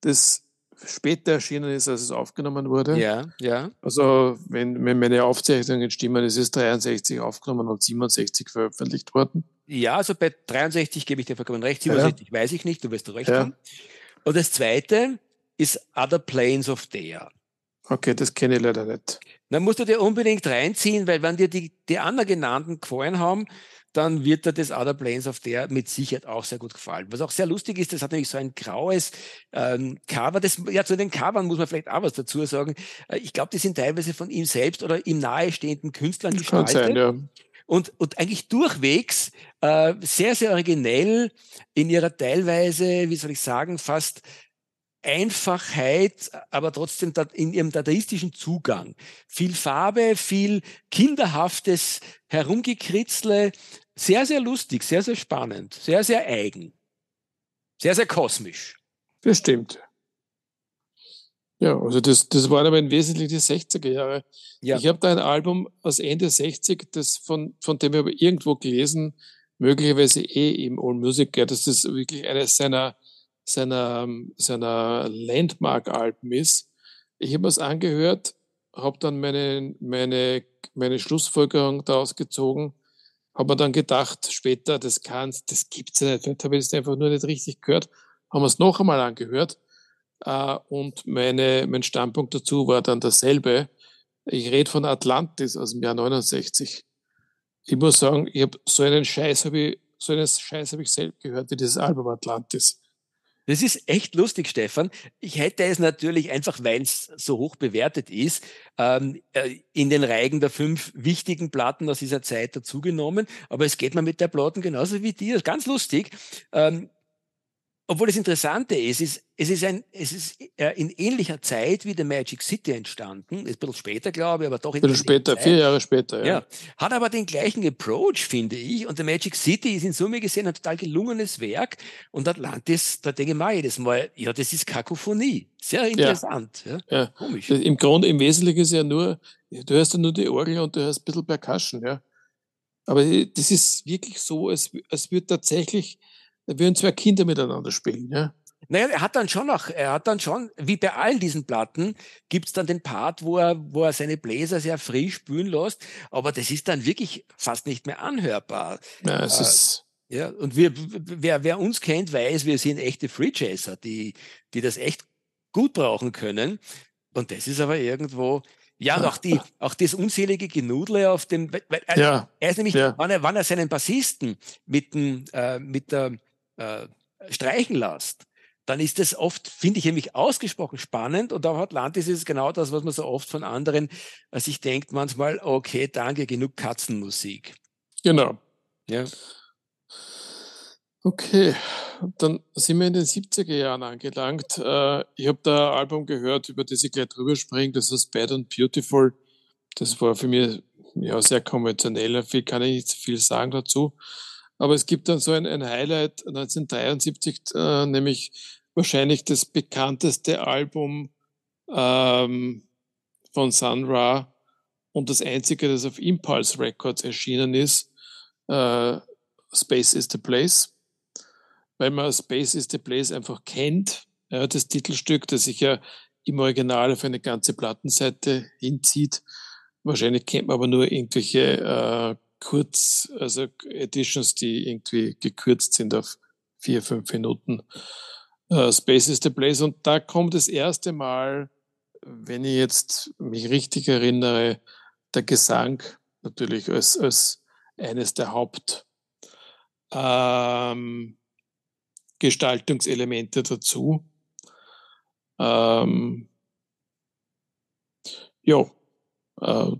das später erschienen ist, als es aufgenommen wurde. Ja, ja. Also, wenn, wenn meine Aufzeichnungen stimmen, ist es 63 aufgenommen und 67 veröffentlicht worden. Ja, also bei 63 gebe ich dir vollkommen recht, 67 ja. weiß ich nicht, du wirst recht ja. haben. Und das zweite ist Other Planes of Dare. Okay, das kenne ich leider nicht. Dann musst du dir unbedingt reinziehen, weil wenn dir die, die anderen genannten gefallen haben, dann wird dir das Other Planes of der mit Sicherheit auch sehr gut gefallen. Was auch sehr lustig ist, das hat nämlich so ein graues ähm, Cover. Das, ja, zu den Covern muss man vielleicht auch was dazu sagen. Äh, ich glaube, die sind teilweise von ihm selbst oder ihm nahestehenden Künstlern gestaltet. Kann sein, ja. Und, und eigentlich durchwegs äh, sehr, sehr originell in ihrer teilweise, wie soll ich sagen, fast Einfachheit, aber trotzdem in ihrem dadaistischen Zugang. Viel Farbe, viel kinderhaftes Herumgekritzle. Sehr, sehr lustig, sehr, sehr spannend, sehr, sehr eigen. Sehr, sehr kosmisch. Bestimmt. Ja, also das, das waren aber im Wesentlichen die 60er Jahre. Ja. Ich habe da ein Album aus Ende 60, das von, von dem ich aber irgendwo gelesen, möglicherweise eh im All Music, ja, dass das wirklich eines seiner seiner, seiner Landmark-Alben ist. Ich habe es angehört, habe dann meine, meine, meine Schlussfolgerung daraus gezogen, habe mir dann gedacht, später, das kann, das gibt's ja nicht, vielleicht habe ich es einfach nur nicht richtig gehört, haben wir es noch einmal angehört äh, und meine, mein Standpunkt dazu war dann dasselbe. Ich rede von Atlantis aus dem Jahr 69. Ich muss sagen, ich habe so einen Scheiß habe ich, so einen Scheiß habe ich selbst gehört wie dieses Album Atlantis. Das ist echt lustig, Stefan. Ich hätte es natürlich einfach, weil es so hoch bewertet ist, ähm, äh, in den Reigen der fünf wichtigen Platten aus dieser Zeit dazugenommen. Aber es geht mir mit der Platten genauso wie dir. Ganz lustig. Ähm, obwohl das Interessante ist, ist es ist, ein, es ist äh, in ähnlicher Zeit wie The Magic City entstanden, ist ein bisschen später, glaube ich, aber doch in Ein bisschen später, Zeit. vier Jahre später, ja. ja. Hat aber den gleichen Approach, finde ich. Und The Magic City ist in Summe gesehen ein total gelungenes Werk. Und Atlantis, da denke ich mal jedes Mal, ja, das ist Kakophonie. Sehr interessant. Ja. ja. ja. Komisch. Im Grunde, im Wesentlichen ist ja nur, du hörst ja nur die Orgel und du hörst ein bisschen Percussion, ja. Aber das ist wirklich so, als, als würde tatsächlich, da würden zwei Kinder miteinander spielen, ja. Naja, er hat dann schon noch, er hat dann schon, wie bei all diesen Platten, gibt's dann den Part, wo er, wo er seine Bläser sehr frisch spülen lässt, aber das ist dann wirklich fast nicht mehr anhörbar. Ja, es äh, ist. Ja, und wir, wer, wer uns kennt, weiß, wir sind echte Free Chaser, die, die das echt gut brauchen können. Und das ist aber irgendwo, Ja, und auch, die, auch das unselige Genudle auf dem. Weil, er, ja. er ist nämlich, ja. wann, er, wann er seinen Bassisten mit, dem, äh, mit der äh, Streichen lässt, dann ist das oft, finde ich nämlich ausgesprochen spannend. Und auf Atlantis ist es genau das, was man so oft von anderen äh, sich denkt, manchmal, okay, danke, genug Katzenmusik. Genau. Ja. Okay, dann sind wir in den 70er Jahren angelangt. Äh, ich habe da ein Album gehört, über das ich gleich drüber springe, das heißt Bad and Beautiful. Das war für mich ja, sehr konventionell, viel kann ich nicht viel sagen dazu. Aber es gibt dann so ein, ein Highlight 1973, äh, nämlich wahrscheinlich das bekannteste Album ähm, von Sun Ra und das einzige, das auf Impulse Records erschienen ist, äh, Space is the Place weil man Space is the Place einfach kennt. Ja, das Titelstück, das sich ja im Original auf eine ganze Plattenseite hinzieht. Wahrscheinlich kennt man aber nur irgendwelche äh, Kurz, also Editions, die irgendwie gekürzt sind auf vier, fünf Minuten. Äh, Space is the Place. Und da kommt das erste Mal, wenn ich jetzt mich richtig erinnere, der Gesang natürlich als, als eines der Haupt ähm, dazu. Ähm, ja, äh,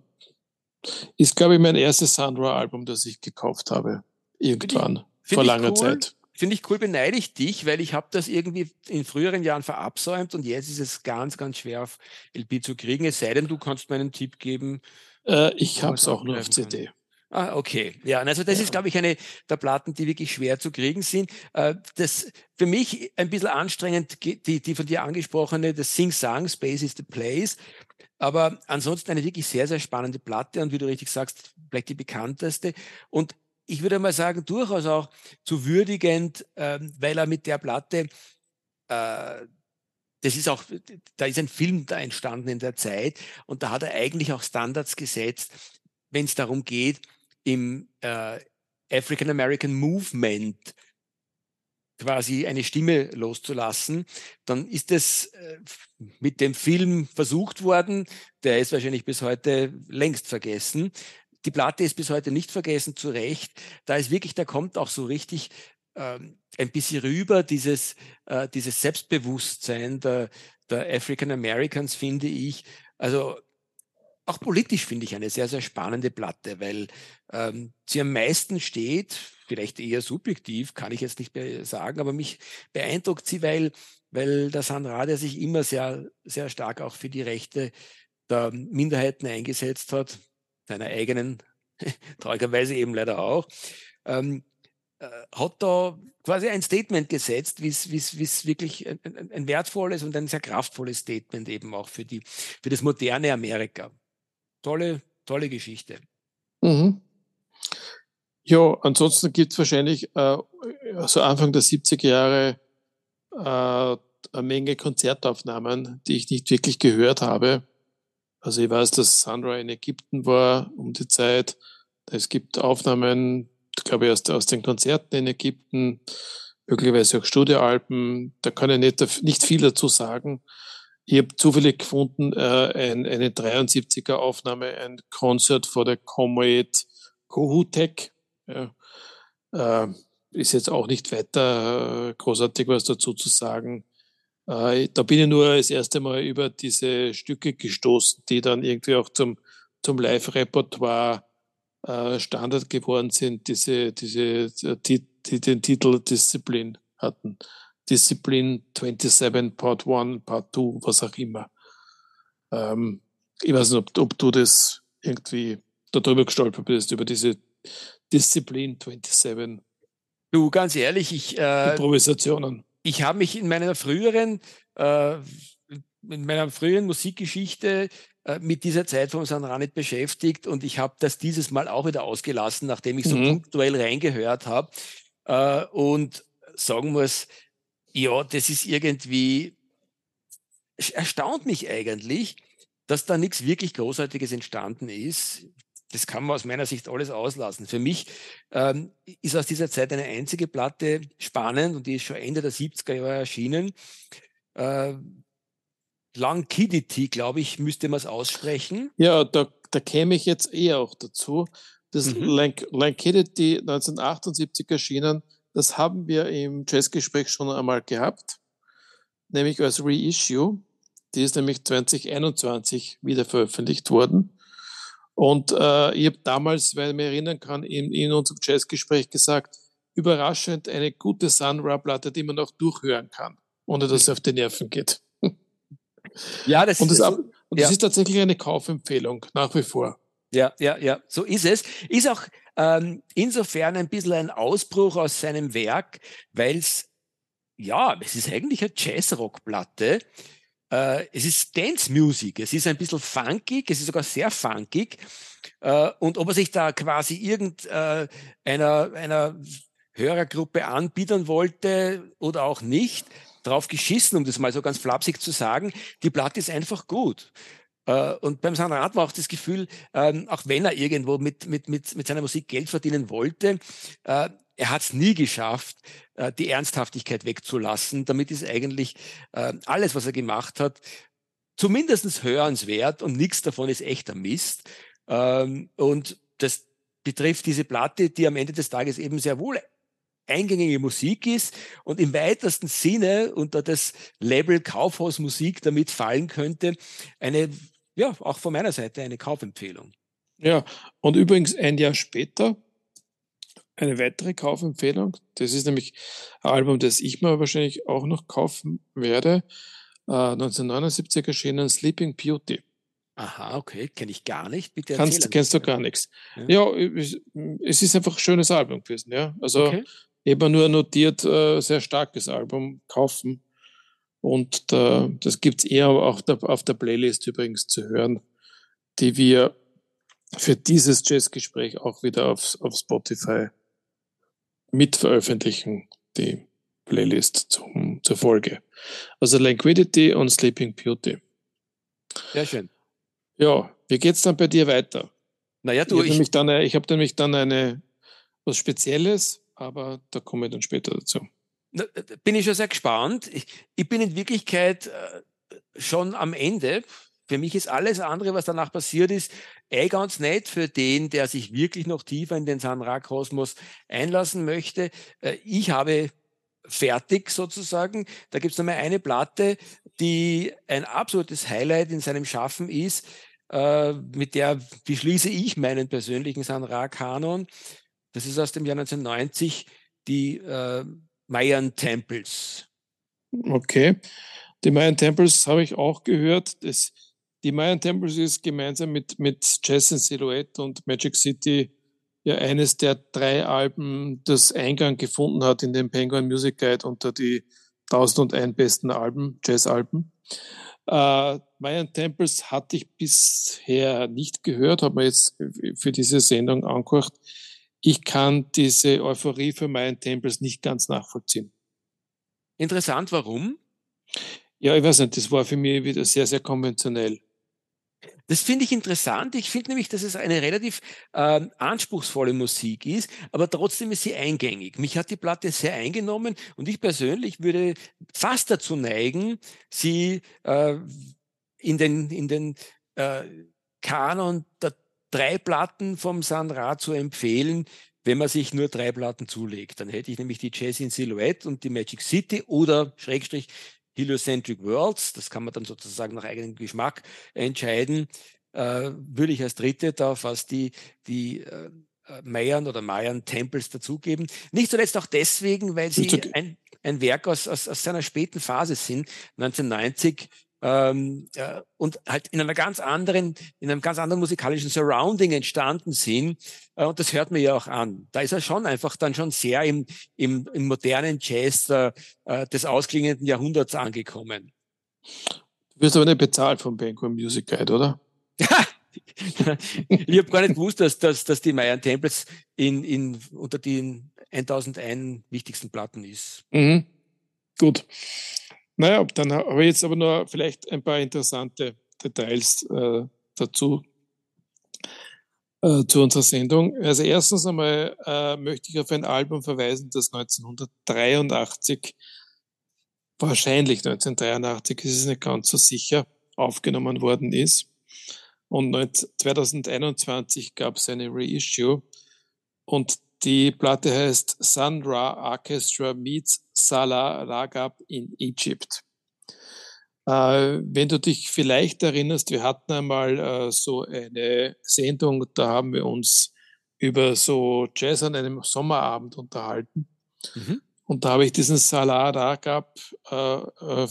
ist, glaube ich, mein erstes Sandra-Album, das ich gekauft habe. Irgendwann, find vor langer cool. Zeit. Finde ich cool, beneide ich dich, weil ich habe das irgendwie in früheren Jahren verabsäumt und jetzt ist es ganz, ganz schwer auf LP zu kriegen, es sei denn, du kannst mir einen Tipp geben. Äh, ich habe es auch nur auf CD. Kann. Ah, okay. Ja, also das ja. ist, glaube ich, eine der Platten, die wirklich schwer zu kriegen sind. Äh, das für mich ein bisschen anstrengend, die, die von dir angesprochene, das Sing-Sang, Space is the Place. Aber ansonsten eine wirklich sehr, sehr spannende Platte und wie du richtig sagst, vielleicht die bekannteste. Und ich würde mal sagen, durchaus auch zu würdigend, ähm, weil er mit der Platte, äh, das ist auch, da ist ein Film da entstanden in der Zeit und da hat er eigentlich auch Standards gesetzt, wenn es darum geht, im äh, African American Movement quasi eine Stimme loszulassen, dann ist es äh, mit dem Film versucht worden. Der ist wahrscheinlich bis heute längst vergessen. Die Platte ist bis heute nicht vergessen, zu Recht. Da ist wirklich, da kommt auch so richtig ähm, ein bisschen rüber, dieses, äh, dieses Selbstbewusstsein der, der African Americans, finde ich. Also auch politisch finde ich eine sehr, sehr spannende Platte, weil ähm, sie am meisten steht, vielleicht eher subjektiv, kann ich jetzt nicht mehr sagen, aber mich beeindruckt sie, weil, weil der Sandra, der sich immer sehr, sehr stark auch für die Rechte der Minderheiten eingesetzt hat, seiner eigenen, traurigerweise eben leider auch, ähm, äh, hat da quasi ein Statement gesetzt, wie es wirklich ein, ein, wertvolles und ein sehr kraftvolles Statement eben auch für, die, für das moderne Amerika tolle, tolle Geschichte. Mhm. Ja, ansonsten gibt es wahrscheinlich äh, so Anfang der 70er Jahre äh, eine Menge Konzertaufnahmen, die ich nicht wirklich gehört habe. Also ich weiß, dass Sandra in Ägypten war um die Zeit. Es gibt Aufnahmen, glaube ich, aus, aus den Konzerten in Ägypten, möglicherweise auch Studioalben. Da kann ich nicht, nicht viel dazu sagen. Ich habe zufällig gefunden, äh, ein, eine 73er Aufnahme, ein Konzert vor der Comet Kohutec. Ja. Äh, ist jetzt auch nicht weiter äh, großartig was dazu zu sagen. Äh, da bin ich nur das erste Mal über diese Stücke gestoßen, die dann irgendwie auch zum, zum Live-Repertoire äh, Standard geworden sind, diese, diese, die, die den Titel Disziplin hatten. Discipline 27, Part 1, Part 2, was auch immer. Ähm, ich weiß nicht, ob, ob, du das irgendwie darüber gestolpert bist, über diese Discipline 27. Du, ganz ehrlich, ich. Äh, Improvisationen. Ich habe mich in meiner früheren, äh, in meiner früheren Musikgeschichte äh, mit dieser Zeit vom Sanranit beschäftigt und ich habe das dieses Mal auch wieder ausgelassen, nachdem ich so mhm. punktuell reingehört habe. Äh, und sagen muss, ja, das ist irgendwie, erstaunt mich eigentlich, dass da nichts wirklich Großartiges entstanden ist. Das kann man aus meiner Sicht alles auslassen. Für mich ähm, ist aus dieser Zeit eine einzige Platte spannend und die ist schon Ende der 70er Jahre erschienen. Äh, Lankidity, glaube ich, müsste man es aussprechen. Ja, da, da käme ich jetzt eher auch dazu. Das mhm. Lank Lankidity 1978 erschienen, das haben wir im Jazzgespräch schon einmal gehabt, nämlich als Reissue. Die ist nämlich 2021 wieder veröffentlicht worden. Und äh, ich habe damals, weil ich mich erinnern kann, in, in unserem Jazzgespräch gesagt, überraschend eine gute Sun Ra-Platte, die man noch durchhören kann, ohne dass es auf die Nerven geht. Ja, das, und das, ab, und das ja. ist tatsächlich eine Kaufempfehlung, nach wie vor. Ja, ja, ja, so ist es. Ist auch ähm, insofern ein bisschen ein Ausbruch aus seinem Werk, weil es, ja, es ist eigentlich eine Jazzrock-Platte. Äh, es ist Dance Music, es ist ein bisschen funkig, es ist sogar sehr funkig. Äh, und ob er sich da quasi irgendeiner äh, einer Hörergruppe anbieten wollte oder auch nicht, drauf geschissen, um das mal so ganz flapsig zu sagen. Die Platte ist einfach gut. Äh, und beim Sanrat war auch das Gefühl, ähm, auch wenn er irgendwo mit, mit, mit, mit seiner Musik Geld verdienen wollte, äh, er hat es nie geschafft, äh, die Ernsthaftigkeit wegzulassen. Damit ist eigentlich alles, was er gemacht hat, zumindest hörenswert und nichts davon ist echter Mist. Ähm, und das betrifft diese Platte, die am Ende des Tages eben sehr wohl eingängige Musik ist und im weitesten Sinne unter das Label Kaufhausmusik damit fallen könnte, eine, ja, auch von meiner Seite eine Kaufempfehlung. Ja, und übrigens ein Jahr später eine weitere Kaufempfehlung. Das ist nämlich ein Album, das ich mir wahrscheinlich auch noch kaufen werde. Äh, 1979 erschienen Sleeping Beauty. Aha, okay, kenne ich gar nicht. Bitte Kannst, kennst du gar nichts. Ja, ja es, ist einfach ein schönes Album gewesen. Ja? Also okay eben nur notiert, äh, sehr starkes Album kaufen. Und da, das gibt's eher auch da, auf der Playlist übrigens zu hören, die wir für dieses Jazzgespräch auch wieder auf, auf Spotify mit veröffentlichen, die Playlist zum, zur Folge. Also Languidity und Sleeping Beauty. Sehr schön. Ja, wie geht's dann bei dir weiter? Naja, du, ich habe nämlich, dann, ich hab nämlich dann eine, was Spezielles aber da komme ich dann später dazu. Da bin ich schon sehr gespannt. Ich, ich bin in Wirklichkeit äh, schon am Ende. Für mich ist alles andere, was danach passiert ist, eh ganz nett für den, der sich wirklich noch tiefer in den Sanra-Kosmos einlassen möchte. Äh, ich habe fertig sozusagen. Da gibt es nochmal eine Platte, die ein absolutes Highlight in seinem Schaffen ist, äh, mit der beschließe ich meinen persönlichen Sanra-Kanon. Das ist aus dem Jahr 1990 die äh, Mayan Temples. Okay. Die Mayan Temples habe ich auch gehört. Das, die Mayan Temples ist gemeinsam mit, mit Jazz in Silhouette und Magic City ja eines der drei Alben, das Eingang gefunden hat in den Penguin Music Guide unter die 1001 besten Alben, Jazz-Alben. Äh, Mayan Temples hatte ich bisher nicht gehört, habe mir jetzt für diese Sendung angehört ich kann diese Euphorie für meinen Tempels nicht ganz nachvollziehen. Interessant, warum? Ja, ich weiß nicht, das war für mich wieder sehr, sehr konventionell. Das finde ich interessant. Ich finde nämlich, dass es eine relativ äh, anspruchsvolle Musik ist, aber trotzdem ist sie eingängig. Mich hat die Platte sehr eingenommen und ich persönlich würde fast dazu neigen, sie äh, in den, in den äh, Kanon der drei Platten vom San Ra zu empfehlen, wenn man sich nur drei Platten zulegt. Dann hätte ich nämlich die Jazz in Silhouette und die Magic City oder Schrägstrich Heliocentric Worlds. Das kann man dann sozusagen nach eigenem Geschmack entscheiden. Äh, würde ich als dritte da fast die, die äh, Mayan oder Mayan Temples dazugeben. Nicht zuletzt auch deswegen, weil sie ein, ein Werk aus, aus, aus seiner späten Phase sind. 1990 ähm, äh, und halt in einer ganz anderen, in einem ganz anderen musikalischen Surrounding entstanden sind. Äh, und das hört man ja auch an. Da ist er schon einfach dann schon sehr im, im, im modernen Jazz äh, äh des ausklingenden Jahrhunderts angekommen. Du wirst aber nicht bezahlt vom Banquet Music Guide, oder? ich habe gar nicht gewusst, dass, dass, dass die Mayan Temples in, in, unter den 1001 wichtigsten Platten ist. Mhm. Gut. Naja, dann habe ich jetzt aber nur vielleicht ein paar interessante Details äh, dazu äh, zu unserer Sendung. Also erstens einmal äh, möchte ich auf ein Album verweisen, das 1983 wahrscheinlich 1983, ist es nicht ganz so sicher, aufgenommen worden ist. Und 2021 gab es eine Reissue und die Platte heißt Sandra Orchestra meets Salah Ragab in Egypt. Äh, wenn du dich vielleicht erinnerst, wir hatten einmal äh, so eine Sendung, da haben wir uns über so Jazz an einem Sommerabend unterhalten. Mhm. Und da habe ich diesen Salah Ragab äh, äh,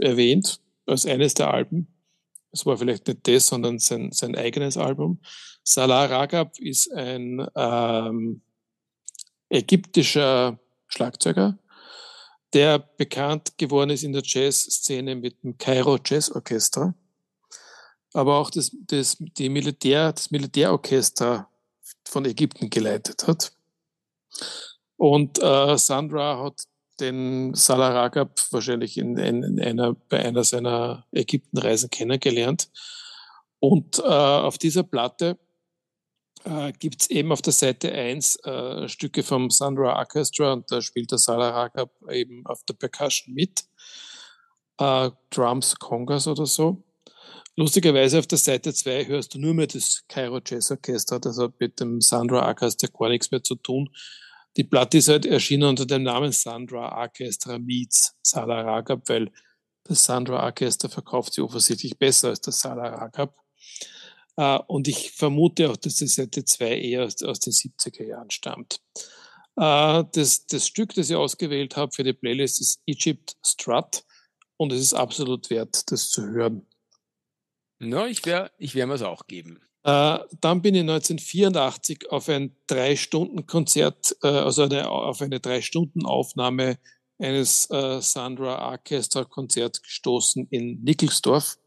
erwähnt als eines der Alben. Es war vielleicht nicht das, sondern sein, sein eigenes Album. Salah Ragab ist ein ähm, ägyptischer Schlagzeuger, der bekannt geworden ist in der Jazzszene mit dem Cairo Jazz Orchestra, aber auch das, das, die Militär, das Militärorchester von Ägypten geleitet hat. Und äh, Sandra hat den Salah Ragab wahrscheinlich in, in, in, einer, bei einer seiner Ägyptenreisen kennengelernt. Und äh, auf dieser Platte äh, gibt es eben auf der Seite 1 äh, Stücke vom Sandra Orchestra und da spielt der Salah Ragab eben auf der Percussion mit. Äh, Drums, Congas oder so. Lustigerweise auf der Seite 2 hörst du nur mehr das Cairo Jazz Orchestra, das hat mit dem Sandra Orchestra gar nichts mehr zu tun. Die Platte ist halt erschienen unter dem Namen Sandra Orchestra meets Salah Ragab, weil das Sandra Orchestra verkauft sie offensichtlich besser als das Salah Ragab. Uh, und ich vermute auch, dass die Seite 2 eher aus, aus, den 70er Jahren stammt. Uh, das, das, Stück, das ich ausgewählt habe für die Playlist, ist Egypt Strut und es ist absolut wert, das zu hören. No, ich werde ich mir es auch geben. Uh, dann bin ich 1984 auf ein Drei-Stunden-Konzert, also eine, auf eine Drei-Stunden-Aufnahme eines Sandra Orchestra-Konzert gestoßen in Nickelsdorf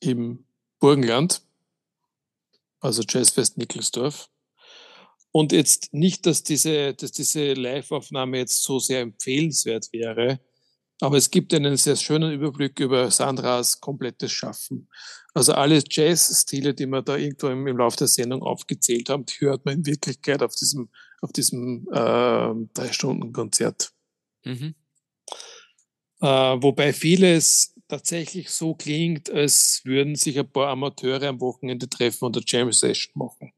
im Burgenland, also Jazzfest Nickelsdorf. Und jetzt nicht, dass diese, dass diese Live-Aufnahme jetzt so sehr empfehlenswert wäre, aber es gibt einen sehr schönen Überblick über Sandras komplettes Schaffen. Also alle Jazz-Stile, die wir da irgendwo im, im Laufe der Sendung aufgezählt haben, die hört man in Wirklichkeit auf diesem, auf diesem äh, Drei-Stunden-Konzert. Mhm. Äh, wobei vieles tatsächlich so klingt, als würden sich ein paar Amateure am Wochenende treffen und eine Jam Session machen.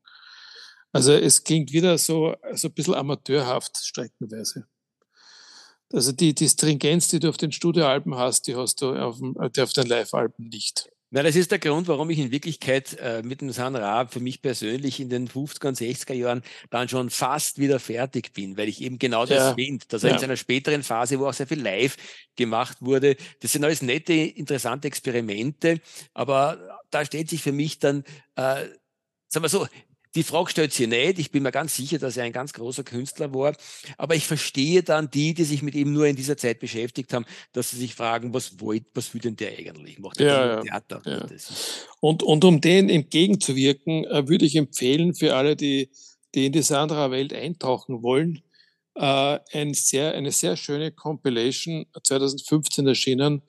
Also es klingt wieder so, so ein bisschen amateurhaft streckenweise. Also die, die Stringenz, die du auf den Studioalben hast, die hast du auf, auf den Live-Alben nicht. Na, das ist der Grund, warum ich in Wirklichkeit äh, mit dem San Ra für mich persönlich in den 50er und 60er Jahren dann schon fast wieder fertig bin, weil ich eben genau das ja. finde, dass er ja. in seiner späteren Phase, wo auch sehr viel live gemacht wurde, das sind alles nette, interessante Experimente, aber da stellt sich für mich dann, äh, sagen wir so, die Frage stellt sich nicht. Ich bin mir ganz sicher, dass er ein ganz großer Künstler war. Aber ich verstehe dann die, die sich mit ihm nur in dieser Zeit beschäftigt haben, dass sie sich fragen, was wollt, was will denn der eigentlich? Macht ja, ja, Theater? Ja. Und, und um dem entgegenzuwirken, äh, würde ich empfehlen für alle, die, die in die Sandra-Welt eintauchen wollen, äh, ein sehr, eine sehr schöne Compilation 2015 erschienen,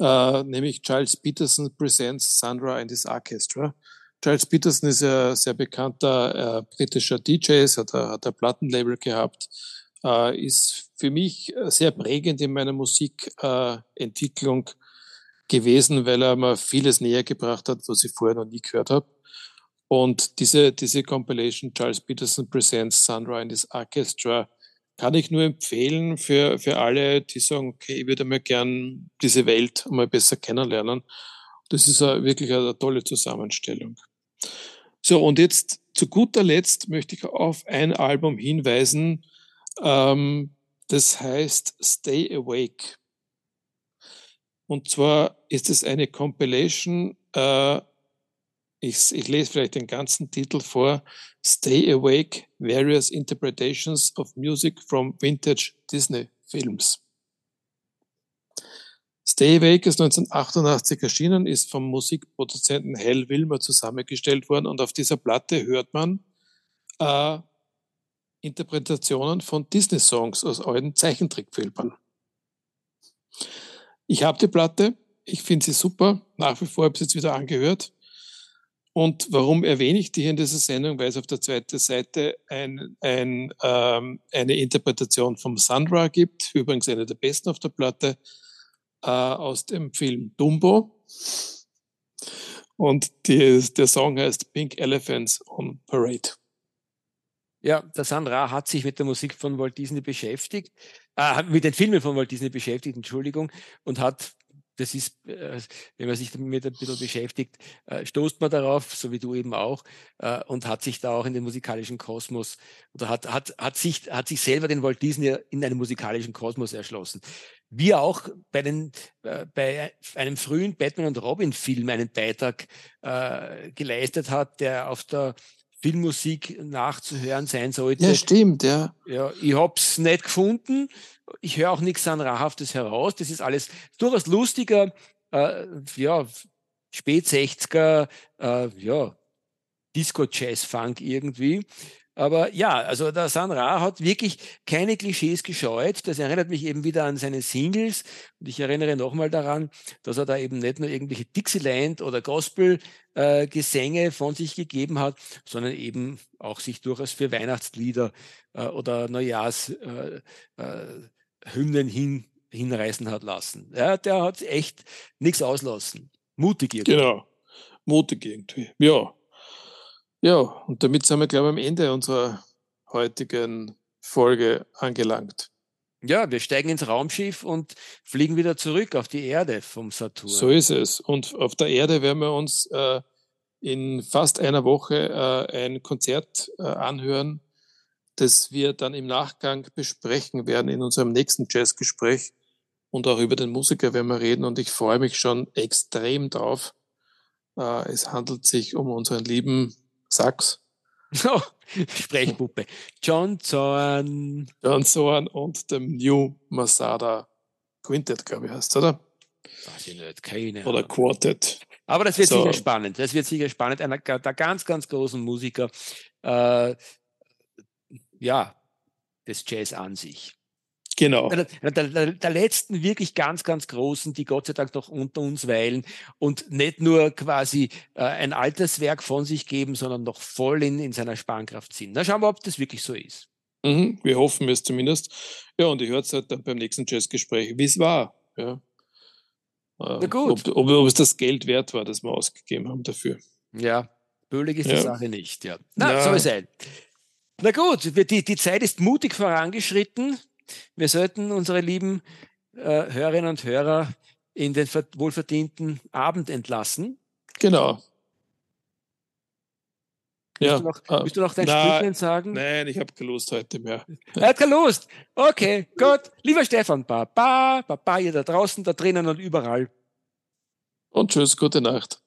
äh, nämlich Charles Peterson Presents Sandra and his Orchestra. Charles Peterson ist ja sehr bekannter äh, britischer DJ, hat, hat ein Plattenlabel gehabt, äh, ist für mich sehr prägend in meiner Musikentwicklung äh, gewesen, weil er mir vieles näher gebracht hat, was ich vorher noch nie gehört habe. Und diese, diese Compilation Charles Peterson Presents Sandra and his Orchestra kann ich nur empfehlen für, für alle, die sagen, okay, ich würde mal gern diese Welt mal besser kennenlernen. Das ist wirklich eine tolle Zusammenstellung. So, und jetzt zu guter Letzt möchte ich auf ein Album hinweisen, ähm, das heißt Stay Awake. Und zwar ist es eine Compilation, äh, ich, ich lese vielleicht den ganzen Titel vor, Stay Awake, Various Interpretations of Music from Vintage Disney Films. Stay Awake ist 1988 erschienen, ist vom Musikproduzenten Hal Wilmer zusammengestellt worden und auf dieser Platte hört man äh, Interpretationen von Disney-Songs aus alten Zeichentrickfilmen. Ich habe die Platte, ich finde sie super, nach wie vor habe ich sie jetzt wieder angehört Und warum erwähne ich die hier in dieser Sendung? Weil es auf der zweiten Seite ein, ein, ähm, eine Interpretation vom Sandra gibt, übrigens eine der besten auf der Platte, äh, aus dem Film Dumbo. Und die, der Song heißt Pink Elephants on Parade. Ja, der Sandra hat sich mit der Musik von Walt Disney beschäftigt, äh, mit den Filmen von Walt Disney beschäftigt, Entschuldigung, und hat das ist, äh, wenn man sich damit ein bisschen beschäftigt, äh, stoßt man darauf, so wie du eben auch, äh, und hat sich da auch in den musikalischen Kosmos oder hat, hat, hat, sich, hat sich selber den Walt Disney in einen musikalischen Kosmos erschlossen. Wie auch bei, den, bei einem frühen Batman und Robin Film einen Beitrag äh, geleistet hat, der auf der Filmmusik nachzuhören sein sollte. Ja, stimmt, ja. Ja, ich hab's nicht gefunden. Ich höre auch nichts Sanrahaftes heraus. Das ist alles durchaus lustiger, äh, ja, spät 60er, äh, ja, Disco-Jazz-Funk irgendwie. Aber ja, also der San Ra hat wirklich keine Klischees gescheut. Das erinnert mich eben wieder an seine Singles. Und ich erinnere nochmal daran, dass er da eben nicht nur irgendwelche Dixieland oder Gospel-Gesänge äh, von sich gegeben hat, sondern eben auch sich durchaus für Weihnachtslieder äh, oder Neujahrshymnen äh, hin, hinreißen hat lassen. Ja, der hat echt nichts auslassen. Mutig irgendwie. Genau. Mutig irgendwie. Ja. Ja, und damit sind wir, glaube ich, am Ende unserer heutigen Folge angelangt. Ja, wir steigen ins Raumschiff und fliegen wieder zurück auf die Erde vom Saturn. So ist es. Und auf der Erde werden wir uns äh, in fast einer Woche äh, ein Konzert äh, anhören, das wir dann im Nachgang besprechen werden in unserem nächsten Jazzgespräch. Und auch über den Musiker werden wir reden. Und ich freue mich schon extrem drauf. Äh, es handelt sich um unseren lieben Sax. Oh, Sprechpuppe. John Zorn. John Zorn und dem New Masada Quintet, glaube ich, heißt oder? Weiß ich nicht, keine Oder Quartet. Aber das wird so. sicher spannend. Das wird sicher spannend. Einer der ganz, ganz großen Musiker, äh, ja, des Jazz an sich. Genau. Der, der, der, letzten wirklich ganz, ganz großen, die Gott sei Dank noch unter uns weilen und nicht nur quasi äh, ein altes Werk von sich geben, sondern noch voll in, in seiner Spannkraft sind. Na, schauen wir, ob das wirklich so ist. Mhm, wir hoffen es zumindest. Ja, und ich höre es halt dann beim nächsten Jazzgespräch, wie es war. Ja. Äh, Na gut. Ob, ob, ob, es das Geld wert war, das wir ausgegeben haben dafür. Ja, bölig ist ja. die Sache nicht. Ja. Na, ja. soll sein. Na gut, die, die Zeit ist mutig vorangeschritten. Wir sollten unsere lieben äh, Hörerinnen und Hörer in den wohlverdienten Abend entlassen. Genau. Willst, ja, du, noch, äh, willst du noch dein Stückchen sagen? Nein, ich habe keine Lust heute mehr. Er hat keine Lust. Okay, gut. Lieber Stefan, Baba, Baba, ihr da draußen, da drinnen und überall. Und tschüss, gute Nacht.